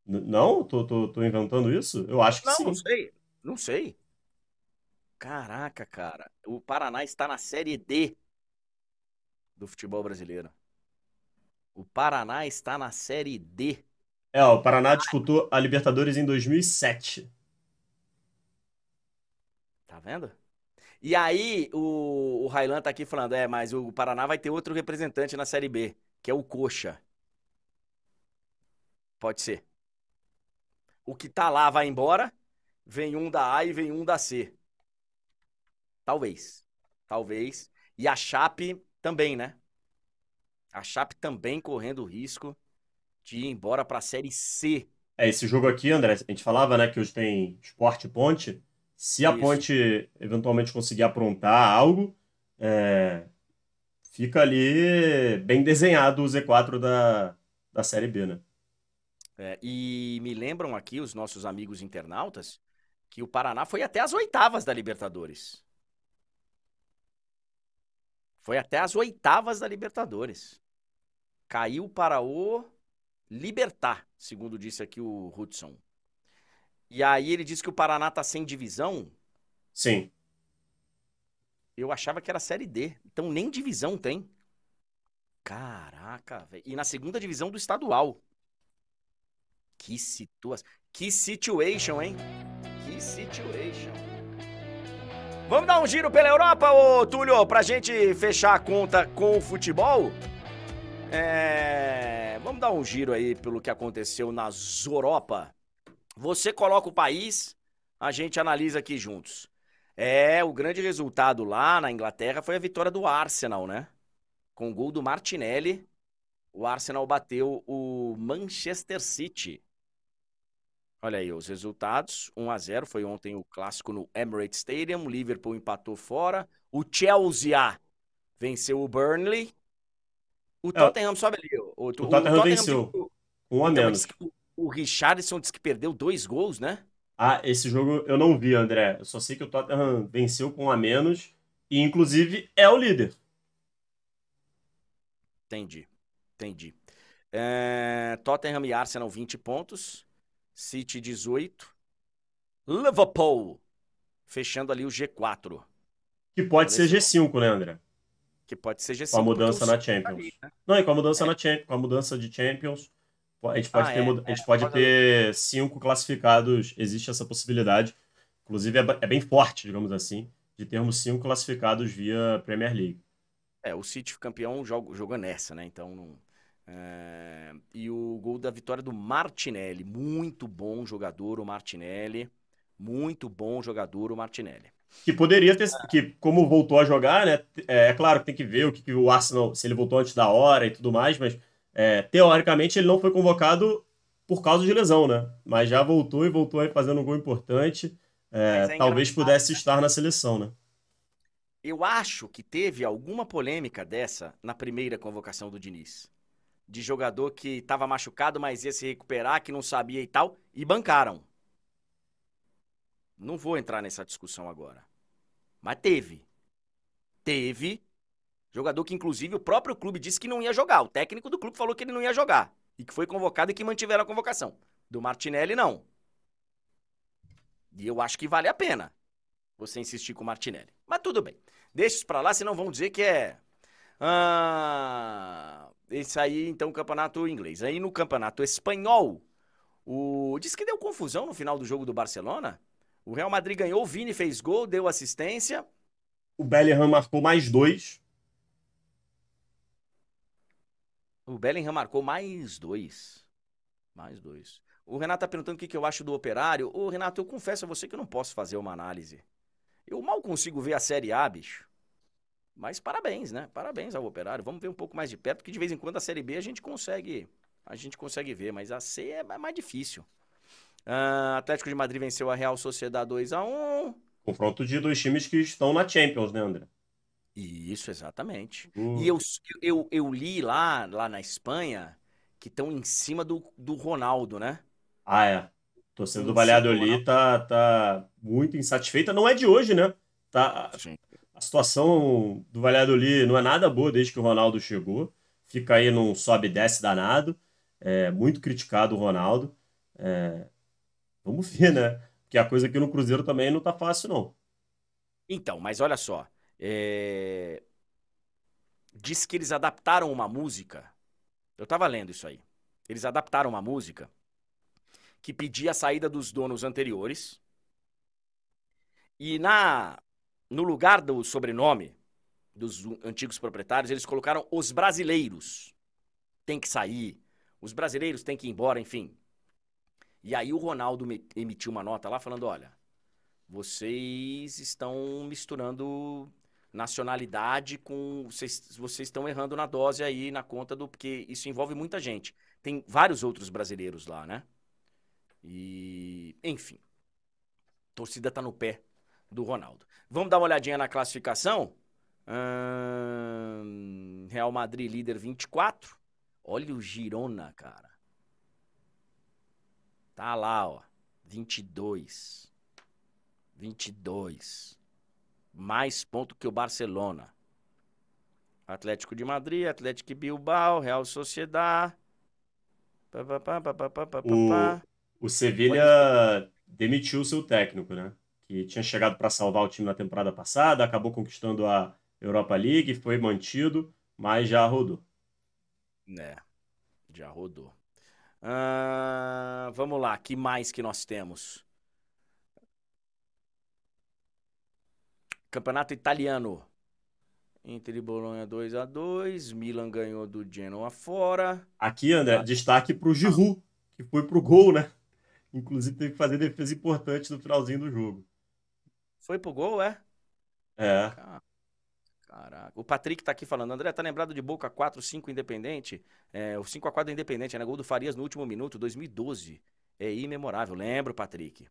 N não? Tô, tô, tô inventando isso? Eu acho que não, sim. Não, sei. Não sei. Caraca, cara. O Paraná está na Série D do futebol brasileiro. O Paraná está na Série D. É, o Paraná disputou a Libertadores em 2007. Tá vendo? E aí, o, o Railan tá aqui falando, é, mas o Paraná vai ter outro representante na Série B, que é o Coxa. Pode ser. O que tá lá vai embora, vem um da A e vem um da C. Talvez. Talvez. E a Chape também, né? A Chape também correndo o risco de ir embora para a Série C. É, esse jogo aqui, André, a gente falava, né, que hoje tem Esporte Ponte. Se a Isso. Ponte eventualmente conseguir aprontar algo, é, fica ali bem desenhado o Z4 da, da Série B, né? É, e me lembram aqui os nossos amigos internautas que o Paraná foi até as oitavas da Libertadores. Foi até as oitavas da Libertadores. Caiu para o Libertar, segundo disse aqui o Hudson. E aí ele disse que o Paraná tá sem divisão. Sim. Eu achava que era Série D. Então nem divisão tem. Caraca, velho. E na segunda divisão do estadual. Que situação. Que situation, hein? Que situation. Vamos dar um giro pela Europa, ô Túlio, pra gente fechar a conta com o futebol? É... Vamos dar um giro aí pelo que aconteceu na Europa. Você coloca o país, a gente analisa aqui juntos. É, o grande resultado lá na Inglaterra foi a vitória do Arsenal, né? Com o gol do Martinelli, o Arsenal bateu o Manchester City. Olha aí os resultados: 1 a 0 foi ontem o clássico no Emirates Stadium, o Liverpool empatou fora, o Chelsea venceu o Burnley. O é, Tottenham sobe ali. O, o, o Tottenham, Tottenham venceu. um a então, menos. O Richardson disse que perdeu dois gols, né? Ah, esse jogo eu não vi, André. Eu só sei que o Tottenham venceu com um a menos e, inclusive, é o líder. Entendi. Entendi. É, Tottenham e Arsenal 20 pontos. City 18. Liverpool fechando ali o G4. Que pode ser G5, né, André? Que pode ser G5. Com a mudança na Champions. Ali, né? Não, e com a mudança é. na Champions, com a mudança de Champions, a gente pode ah, ter, é, a gente é, pode ter cinco classificados, existe essa possibilidade. Inclusive, é, é bem forte, digamos assim, de termos cinco classificados via Premier League. É, o City campeão joga, joga nessa, né? Então não. É... E o gol da vitória do Martinelli. Muito bom jogador, o Martinelli. Muito bom jogador, o Martinelli. Que poderia ter. Que, como voltou a jogar, né? É, é claro que tem que ver o que, que, o Arsenal. Se ele voltou antes da hora e tudo mais, mas é, teoricamente ele não foi convocado por causa de lesão, né? Mas já voltou e voltou aí fazendo um gol importante. É, é talvez pudesse né? estar na seleção, né? Eu acho que teve alguma polêmica dessa na primeira convocação do Diniz. De jogador que estava machucado, mas ia se recuperar, que não sabia e tal, e bancaram. Não vou entrar nessa discussão agora. Mas teve. Teve. Jogador que, inclusive, o próprio clube disse que não ia jogar. O técnico do clube falou que ele não ia jogar. E que foi convocado e que mantiveram a convocação. Do Martinelli, não. E eu acho que vale a pena você insistir com o Martinelli. Mas tudo bem. Deixa isso pra lá, senão vão dizer que é. Ah, esse aí, então, o campeonato inglês. Aí no campeonato espanhol, o. Diz que deu confusão no final do jogo do Barcelona. O Real Madrid ganhou, o Vini fez gol, deu assistência. O Bellingham marcou mais dois. O Bellingham marcou mais dois. Mais dois. O Renato tá perguntando o que, que eu acho do operário. Ô, Renato, eu confesso a você que eu não posso fazer uma análise. Eu mal consigo ver a Série A, bicho. Mas parabéns, né? Parabéns ao operário. Vamos ver um pouco mais de perto, porque de vez em quando a Série B a gente consegue. A gente consegue ver, mas a C é mais difícil. Uh, Atlético de Madrid venceu a Real Sociedade 2 a 1 Confronto de dois times que estão na Champions, né, André? Isso, exatamente. Uh. E eu, eu, eu li lá, lá na Espanha que estão em cima do, do Ronaldo, né? Ah, é. Torcida do Valladolid tá, tá muito insatisfeita. Não é de hoje, né? Tá, Sim. a situação do Valladolid não é nada boa desde que o Ronaldo chegou. Fica aí num sobe e desce danado. É muito criticado o Ronaldo. É, Vamos ver, né? Porque a coisa aqui no Cruzeiro também não tá fácil, não. Então, mas olha só. É... Diz que eles adaptaram uma música. Eu tava lendo isso aí. Eles adaptaram uma música que pedia a saída dos donos anteriores. E na no lugar do sobrenome dos antigos proprietários, eles colocaram os brasileiros. Tem que sair, os brasileiros têm que ir embora, enfim. E aí o Ronaldo emitiu uma nota lá falando: olha, vocês estão misturando nacionalidade com. Vocês, vocês estão errando na dose aí, na conta do. Porque isso envolve muita gente. Tem vários outros brasileiros lá, né? E. Enfim. A torcida tá no pé do Ronaldo. Vamos dar uma olhadinha na classificação? Hum, Real Madrid líder 24. Olha o Girona, cara. Tá lá, ó. 22. 22. Mais ponto que o Barcelona. Atlético de Madrid, Atlético Bilbao, Real Sociedad. Pá, pá, pá, o, o Sevilha demitiu seu técnico, né? Que tinha chegado para salvar o time na temporada passada, acabou conquistando a Europa League, foi mantido, mas já rodou. É, já rodou. Vamos lá, que mais que nós temos? Campeonato italiano. Inter e Bolonha 2 a 2 Milan ganhou do Genoa fora. Aqui, André, ah. destaque pro Giroud, que foi pro gol, né? Inclusive teve que fazer defesa importante no finalzinho do jogo. Foi pro gol, é? É. Caraca. O Patrick tá aqui falando, André, tá lembrado de Boca 4-5 Independente? É, o 5x4 Independente, né? Gol do Farias no último minuto, 2012. É imemorável. Lembro, Patrick.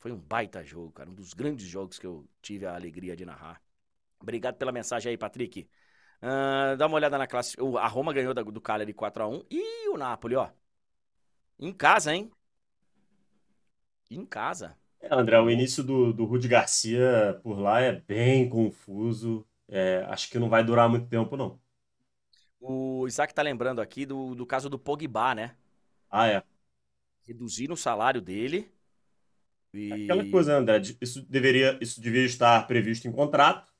Foi um baita jogo, cara. Um dos grandes jogos que eu tive a alegria de narrar. Obrigado pela mensagem aí, Patrick. Uh, dá uma olhada na classe. A Roma ganhou do Cagliari 4x1. E o Napoli, ó. Em casa, hein? Em casa. É, André, o início do, do Rudi Garcia por lá é bem confuso. É, acho que não vai durar muito tempo, não. O Isaac tá lembrando aqui do, do caso do Pogba, né? Ah, é. Reduziram o salário dele. E... Aquela coisa, André, isso deveria, isso devia estar previsto em contrato.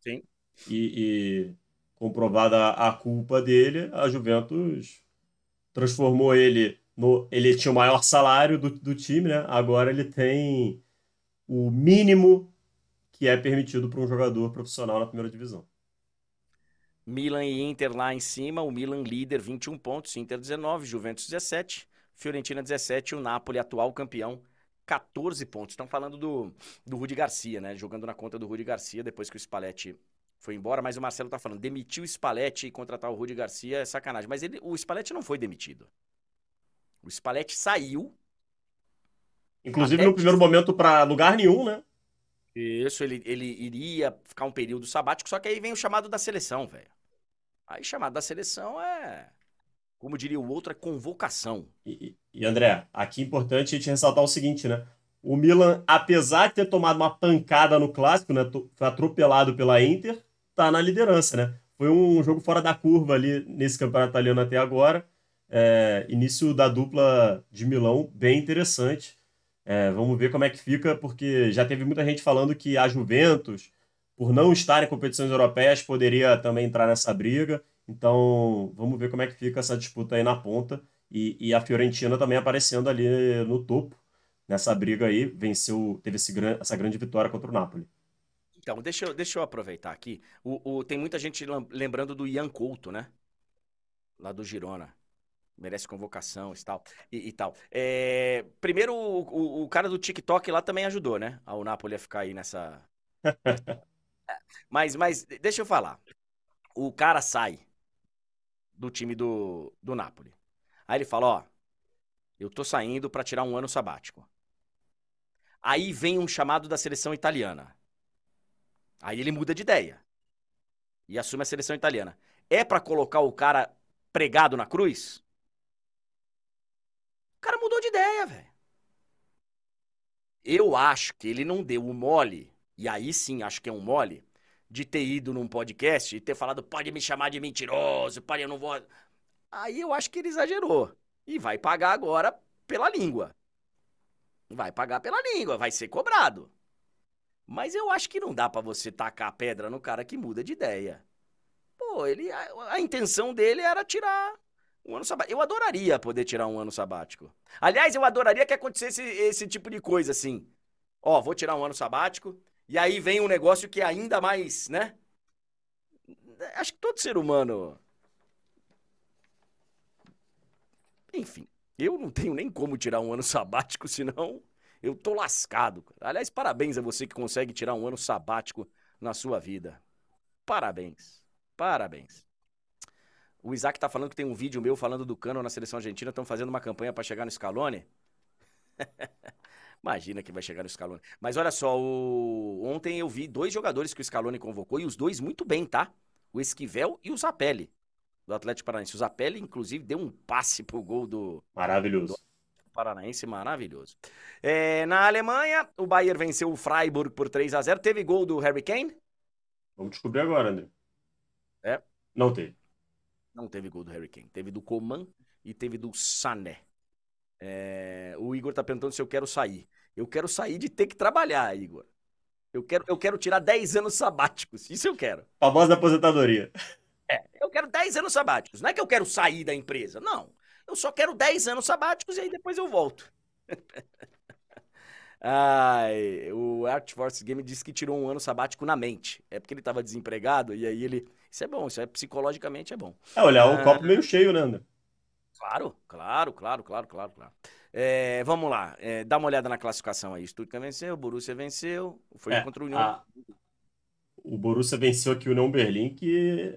Sim. E, e comprovada a culpa dele, a Juventus transformou ele no. Ele tinha o maior salário do, do time, né? Agora ele tem o mínimo que é permitido para um jogador profissional na primeira divisão. Milan e Inter lá em cima, o Milan líder 21 pontos, Inter 19, Juventus 17, Fiorentina 17, o Napoli atual campeão 14 pontos. Estão falando do, do Rudi Garcia, né? Jogando na conta do Rudi Garcia depois que o Spalletti foi embora, mas o Marcelo tá falando, demitiu o Spalletti e contratar o Rudi Garcia é sacanagem. Mas ele, o Spalletti não foi demitido. O Spalletti saiu. Inclusive no primeiro momento para lugar nenhum, né? Isso, ele, ele iria ficar um período sabático, só que aí vem o chamado da seleção, velho. Aí chamado da seleção é, como diria o outro, é convocação. E, e André, aqui é importante a gente ressaltar o seguinte, né? O Milan, apesar de ter tomado uma pancada no clássico, né? Foi atropelado pela Inter, tá na liderança, né? Foi um jogo fora da curva ali nesse campeonato italiano até agora. É, início da dupla de Milão bem interessante. É, vamos ver como é que fica, porque já teve muita gente falando que a Juventus, por não estar em competições europeias, poderia também entrar nessa briga. Então, vamos ver como é que fica essa disputa aí na ponta. E, e a Fiorentina também aparecendo ali no topo nessa briga aí, venceu, teve esse, essa grande vitória contra o Napoli. Então, deixa eu, deixa eu aproveitar aqui. O, o, tem muita gente lembrando do Ian Couto, né? Lá do Girona merece convocação e tal. E, e tal. É, primeiro, o, o, o, cara do TikTok lá também ajudou, né? Ao Napoli a ficar aí nessa. mas, mas, deixa eu falar. O cara sai do time do, do Napoli. Aí ele fala: Ó, eu tô saindo para tirar um ano sabático. Aí vem um chamado da seleção italiana. Aí ele muda de ideia. E assume a seleção italiana. É para colocar o cara pregado na cruz? O cara mudou de ideia, velho. Eu acho que ele não deu o mole, e aí sim acho que é um mole, de ter ido num podcast e ter falado, pode me chamar de mentiroso, pode, eu não vou. Aí eu acho que ele exagerou. E vai pagar agora pela língua. Vai pagar pela língua, vai ser cobrado. Mas eu acho que não dá para você tacar a pedra no cara que muda de ideia. Pô, ele a, a intenção dele era tirar um ano sabático. Eu adoraria poder tirar um ano sabático. Aliás, eu adoraria que acontecesse esse tipo de coisa assim. Ó, vou tirar um ano sabático. E aí vem um negócio que é ainda mais, né? Acho que todo ser humano. Enfim, eu não tenho nem como tirar um ano sabático, senão eu tô lascado. Aliás, parabéns a você que consegue tirar um ano sabático na sua vida. Parabéns. Parabéns. O Isaac tá falando que tem um vídeo meu falando do Cano na seleção argentina, estão fazendo uma campanha para chegar no Scaloni. Imagina que vai chegar no Scaloni. Mas olha só, o... ontem eu vi dois jogadores que o Scaloni convocou e os dois muito bem, tá? O Esquivel e o Zapelli, do Atlético Paranaense. O Zapelli, inclusive, deu um passe pro gol do. Maravilhoso. Do Paranaense, maravilhoso. É, na Alemanha, o Bayern venceu o Freiburg por 3 a 0 Teve gol do Harry Kane? Vamos descobrir agora, André. É? Não teve. Não teve gol do Harry Kane. Teve do Coman e teve do Sané. É... O Igor tá perguntando se eu quero sair. Eu quero sair de ter que trabalhar, Igor. Eu quero, eu quero tirar 10 anos sabáticos. Isso eu quero. Famosa aposentadoria. É, eu quero 10 anos sabáticos. Não é que eu quero sair da empresa. Não. Eu só quero 10 anos sabáticos e aí depois eu volto. Ai, o Art Force Game disse que tirou um ano sabático na mente. É porque ele estava desempregado e aí ele. Isso é bom, isso é psicologicamente é bom. É olhar ah, o copo meio cheio, né, André? Claro, claro, claro, claro, claro, claro. É, vamos lá, é, dá uma olhada na classificação aí. Stuttgart venceu, o Borussia venceu, foi É, contra o União. a- o Borussia venceu aqui o União Berlim, que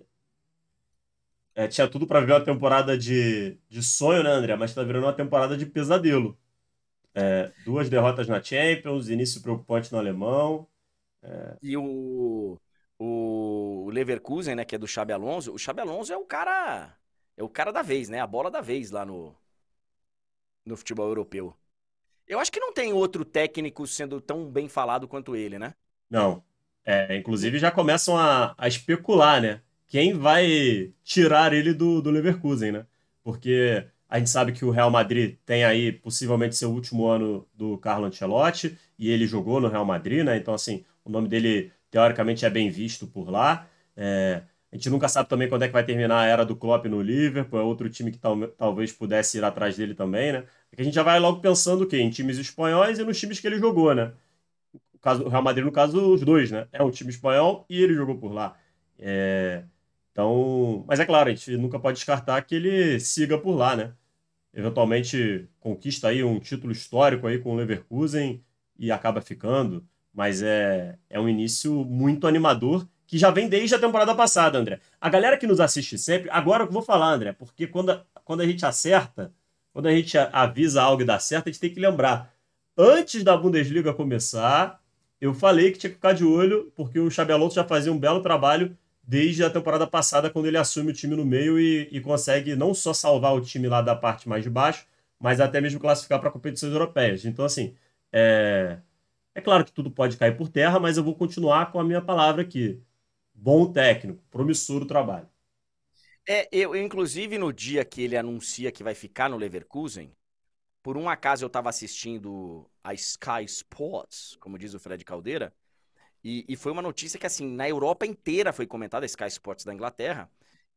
é, tinha tudo para ver uma temporada de, de sonho, né, André? Mas tá virando uma temporada de pesadelo. É, duas derrotas na Champions, início preocupante no alemão. E o, o Leverkusen, né, que é do Xabi Alonso, o Xabi Alonso é o cara, é o cara da vez, né? A bola da vez lá no, no futebol europeu. Eu acho que não tem outro técnico sendo tão bem falado quanto ele, né? Não. É, inclusive já começam a, a especular, né? Quem vai tirar ele do, do Leverkusen, né? Porque a gente sabe que o Real Madrid tem aí possivelmente seu último ano do Carlo Ancelotti e ele jogou no Real Madrid, né? Então, assim, o nome dele teoricamente é bem visto por lá. É, a gente nunca sabe também quando é que vai terminar a era do Klopp no Liverpool, é outro time que tal- talvez pudesse ir atrás dele também, né? É que a gente já vai logo pensando o quê? Em times espanhóis e nos times que ele jogou, né? o caso, o Real Madrid, no caso, os dois, né? É um time espanhol e ele jogou por lá. É, então, mas é claro, a gente nunca pode descartar que ele siga por lá, né? Eventualmente conquista aí um título histórico aí com o Leverkusen e acaba ficando, mas é, é um início muito animador que já vem desde a temporada passada, André. A galera que nos assiste sempre, agora eu vou falar, André, porque quando, a- quando a gente acerta, quando a gente avisa algo e dá certo, a gente tem que lembrar. Antes da Bundesliga começar, eu falei que tinha que ficar de olho, porque o Xabi Alonso já fazia um belo trabalho desde a temporada passada, quando ele assume o time no meio e, e consegue não só salvar o time lá da parte mais de baixo, mas até mesmo classificar para competições europeias. Então, assim, é... é claro que tudo pode cair por terra, mas eu vou continuar com a minha palavra aqui. Bom técnico, promissor o trabalho. É, eu, inclusive, no dia que ele anuncia que vai ficar no Leverkusen, por um acaso eu tava assistindo a Sky Sports, como diz o Fred Caldeira, e, e foi uma notícia que, assim, na Europa inteira foi comentada, a Sky Sports da Inglaterra,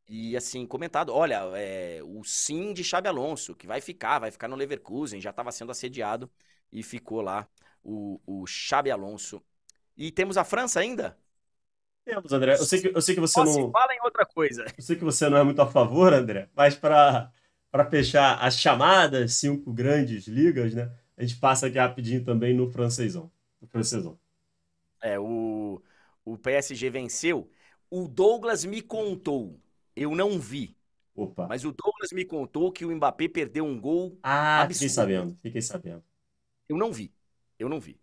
e, assim, comentado, olha, é, o sim de Xabi Alonso, que vai ficar, vai ficar no Leverkusen, já estava sendo assediado, e ficou lá o, o Xabi Alonso. E temos a França ainda? Temos, André. Eu sei que, eu sei que você Só não. fala em outra coisa. Eu sei que você não é muito a favor, André, mas para fechar as chamadas cinco grandes ligas, né? A gente passa aqui rapidinho também no francesão. No francesão. É, o, o PSG venceu. O Douglas me contou, eu não vi, Opa. mas o Douglas me contou que o Mbappé perdeu um gol. Ah, absurdo. fiquei sabendo, fiquei sabendo. Eu não vi, eu não vi.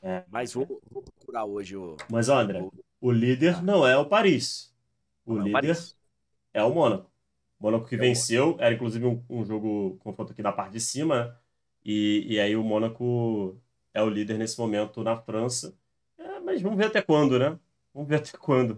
É. Mas vou, vou procurar hoje o. Mas, André, o- o líder não é o Paris. O não, líder Paris. é o Mônaco. Mônaco que É o venceu, era inclusive um, um jogo confronto aqui na parte de cima, né? E, e aí o Mônaco é o líder nesse momento na França. É, mas vamos ver até quando, né? Vamos ver até quando.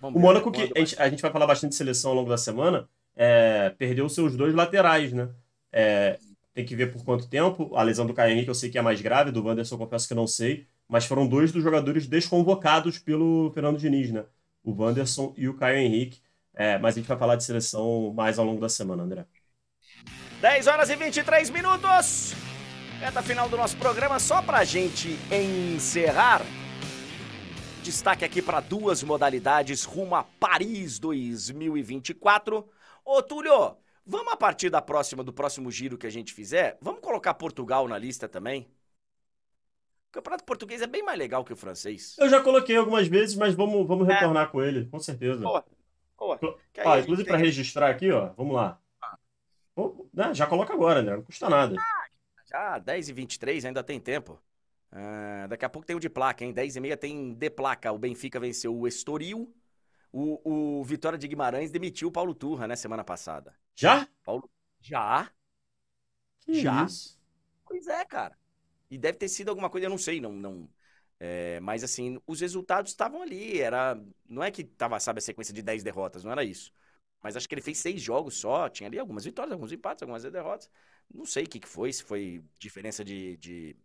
Vamos O Mônaco, que quando, a gente, a gente vai falar bastante de seleção ao longo da semana, é, perdeu seus dois laterais, né? É, tem que ver por quanto tempo. A lesão do Caio Henrique eu sei que é mais grave, do Wanderson eu confesso que eu não sei, mas foram dois dos jogadores desconvocados pelo Fernando Diniz, né? O Wanderson e o Caio Henrique. É, mas a gente vai falar de seleção mais ao longo da semana, André. 10 horas e 23 minutos. Reta final do nosso programa, só pra gente encerrar. Destaque aqui para duas modalidades rumo a Paris 2024. Ô, Túlio, vamos a partir da próxima, do próximo giro que a gente fizer, vamos colocar Portugal na lista também? O campeonato português é bem mais legal que o francês. Eu já coloquei algumas vezes, mas vamos, vamos retornar com ele, com certeza. Boa, boa. Que aí Ó, a gente inclusive tem- para registrar aqui, ó, vamos lá. Pô, né, já coloca agora, André, não custa nada. Já 10 e 23 ainda tem tempo. Ah, daqui a pouco tem o de placa, hein? 10 e meia tem de placa. O Benfica venceu o Estoril. O, o Vitória de Guimarães demitiu o Paulo Turra, né? Semana passada. Já? Já? Que Já? isso? Pois é, cara. E deve ter sido alguma coisa, eu não sei, não. não é, mas assim, os resultados estavam ali. Era, não é que tava, sabe, a sequência de 10 derrotas, não era isso. Mas acho que ele fez seis jogos só. Tinha ali algumas vitórias, alguns empates, algumas derrotas. Não sei o que, que foi, se foi diferença de, de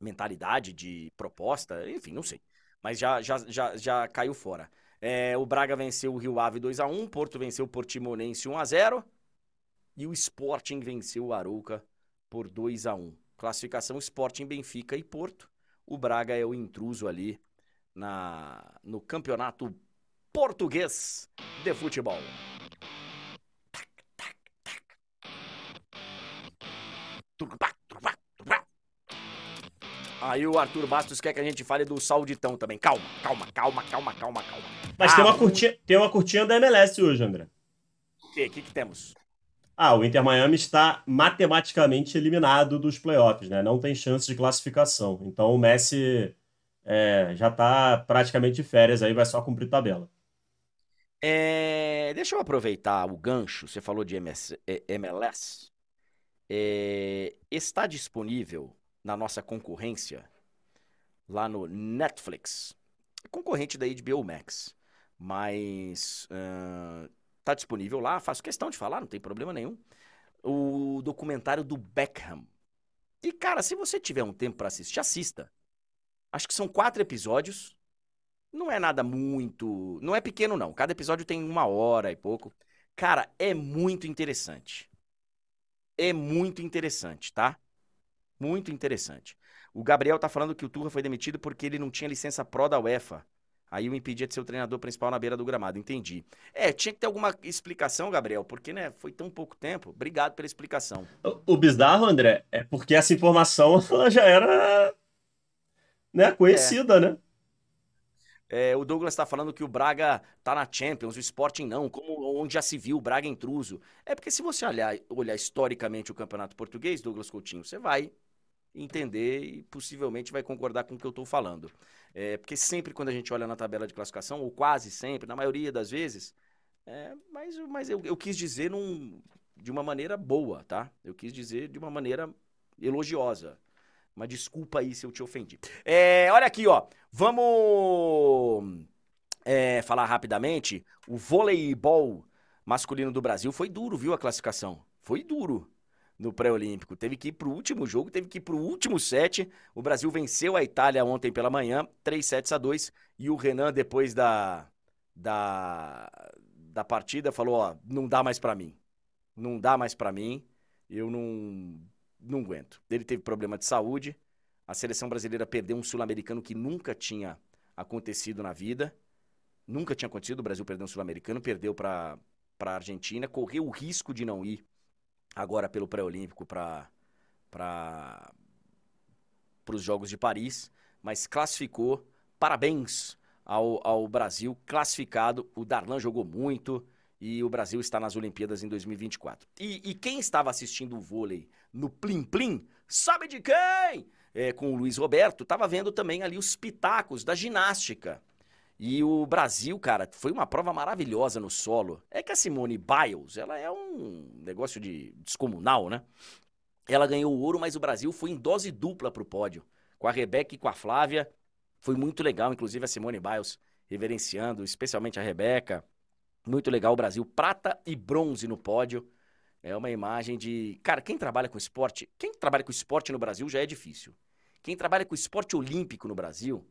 mentalidade, de proposta, enfim, não sei. Mas já, já, já, já caiu fora. É, o Braga venceu o Rio Ave 2x1, Porto venceu o Portimonense 1x0 e o Sporting venceu o Arouca por 2x1. Classificação Sporting, Benfica e Porto. O Braga é o intruso ali na, no campeonato português de futebol. Aí o Arthur Bastos quer que a gente fale do Sauditão também. Calma, calma, calma, calma, calma, calma. Mas ah, tem, uma ah, curtinha, tem uma curtinha da MLS hoje, André. O que, que, que temos? Ah, o Inter Miami está matematicamente eliminado dos playoffs, né? Não tem chance de classificação. Então o Messi é, já está praticamente de férias aí, vai só cumprir tabela. É, deixa eu aproveitar o gancho. Você falou de MS, MLS. É, está disponível na nossa concorrência lá no Netflix, concorrente da HBO Max, mas uh, tá disponível lá. Faço questão de falar, não tem problema nenhum. O documentário do Beckham. E cara, se você tiver um tempo para assistir, assista. Acho que são quatro episódios. Não é nada muito. Não é pequeno, não. Cada episódio tem uma hora e pouco. Cara, é muito interessante. É muito interessante, tá? Muito interessante. O Gabriel tá falando que o Turra foi demitido porque ele não tinha licença pró da UEFA. Aí o impedia de ser o treinador principal na beira do gramado. Entendi. É, tinha que ter alguma explicação, Gabriel, porque, né, foi tão pouco tempo. Obrigado pela explicação. O, o bizarro, André, é porque essa informação já era né, conhecida, é. né? É, o Douglas está falando que o Braga tá na Champions, o Sporting não, como onde já se viu o Braga intruso. É porque se você olhar, olhar historicamente o Campeonato Português, Douglas Coutinho, você vai entender e possivelmente vai concordar com o que eu estou falando. É, porque sempre quando a gente olha na tabela de classificação, ou quase sempre, na maioria das vezes, é, mas, mas eu, eu quis dizer num, de uma maneira boa, tá? Eu quis dizer de uma maneira elogiosa. Mas desculpa aí se eu te ofendi. É, olha aqui, ó. Vamos é, falar rapidamente. O voleibol masculino do Brasil foi duro, viu, a classificação. Foi duro no pré-olímpico. Teve que ir pro último jogo, teve que ir pro último set. O Brasil venceu a Itália ontem pela manhã, 3 sets a 2. E o Renan, depois da, da, da partida, falou: Ó, não dá mais para mim. Não dá mais para mim. Eu não não aguento. Ele teve problema de saúde. A seleção brasileira perdeu um sul-americano que nunca tinha acontecido na vida. Nunca tinha acontecido. O Brasil perdeu um sul-americano, perdeu para a Argentina, correu o risco de não ir agora pelo pré-olímpico para para os Jogos de Paris, mas classificou. Parabéns ao, ao Brasil classificado. O Darlan jogou muito e o Brasil está nas Olimpíadas em 2024. E, e quem estava assistindo o vôlei no Plim Plim, sabe de quem? É, com o Luiz Roberto, estava vendo também ali os pitacos da ginástica. E o Brasil, cara, foi uma prova maravilhosa no solo. É que a Simone Biles, ela é um negócio de descomunal, né? Ela ganhou o ouro, mas o Brasil foi em dose dupla pro pódio. Com a Rebeca e com a Flávia. Foi muito legal, inclusive a Simone Biles reverenciando, especialmente a Rebeca. Muito legal o Brasil, prata e bronze no pódio. É uma imagem de. Cara, quem trabalha com esporte. Quem trabalha com esporte no Brasil já é difícil. Quem trabalha com esporte olímpico no Brasil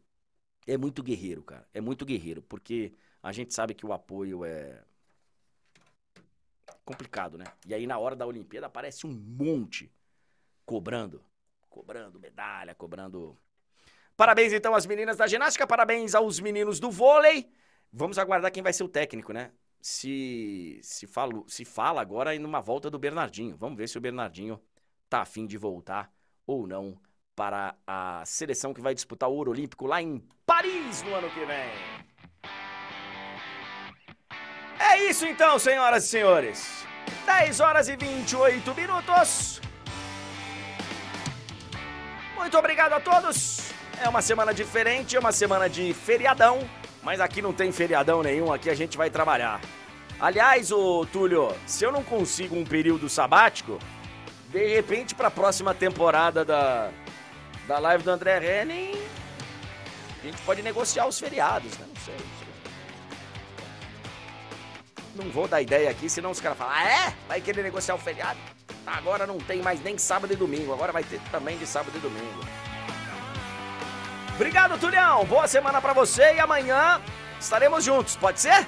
é muito guerreiro, cara. É muito guerreiro, porque a gente sabe que o apoio é. complicado, né? E aí na hora da Olimpíada aparece um monte cobrando. Cobrando medalha, cobrando. Parabéns então às meninas da ginástica, parabéns aos meninos do vôlei. Vamos aguardar quem vai ser o técnico, né? Se, se, falo, se fala agora em uma volta do Bernardinho. Vamos ver se o Bernardinho tá afim de voltar ou não para a seleção que vai disputar o Ouro Olímpico lá em Paris no ano que vem. É isso então, senhoras e senhores. 10 horas e 28 minutos. Muito obrigado a todos. É uma semana diferente, é uma semana de feriadão. Mas aqui não tem feriadão nenhum, aqui a gente vai trabalhar. Aliás, ô Túlio, se eu não consigo um período sabático, de repente para a próxima temporada da, da live do André Henning, a gente pode negociar os feriados, né? Não sei. Não vou dar ideia aqui, senão os caras falam, ah, é? Vai querer negociar o feriado? Agora não tem mais nem sábado e domingo, agora vai ter também de sábado e domingo. Obrigado, Tulião. Boa semana para você e amanhã estaremos juntos, pode ser?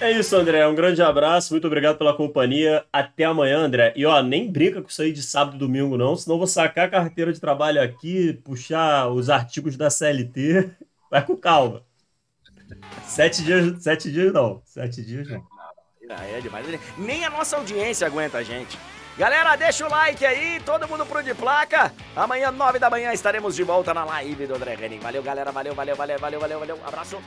É isso, André. Um grande abraço, muito obrigado pela companhia. Até amanhã, André. E ó, nem brinca com isso aí de sábado e domingo, não, senão vou sacar a carteira de trabalho aqui, puxar os artigos da CLT. Vai com calma. Sete dias, sete dias não. Sete dias não. É demais. Nem a nossa audiência aguenta a gente. Galera, deixa o like aí, todo mundo pro de placa. Amanhã, nove da manhã, estaremos de volta na live do André Henning. Valeu, galera. Valeu, valeu, valeu, valeu, valeu, valeu. Abraço.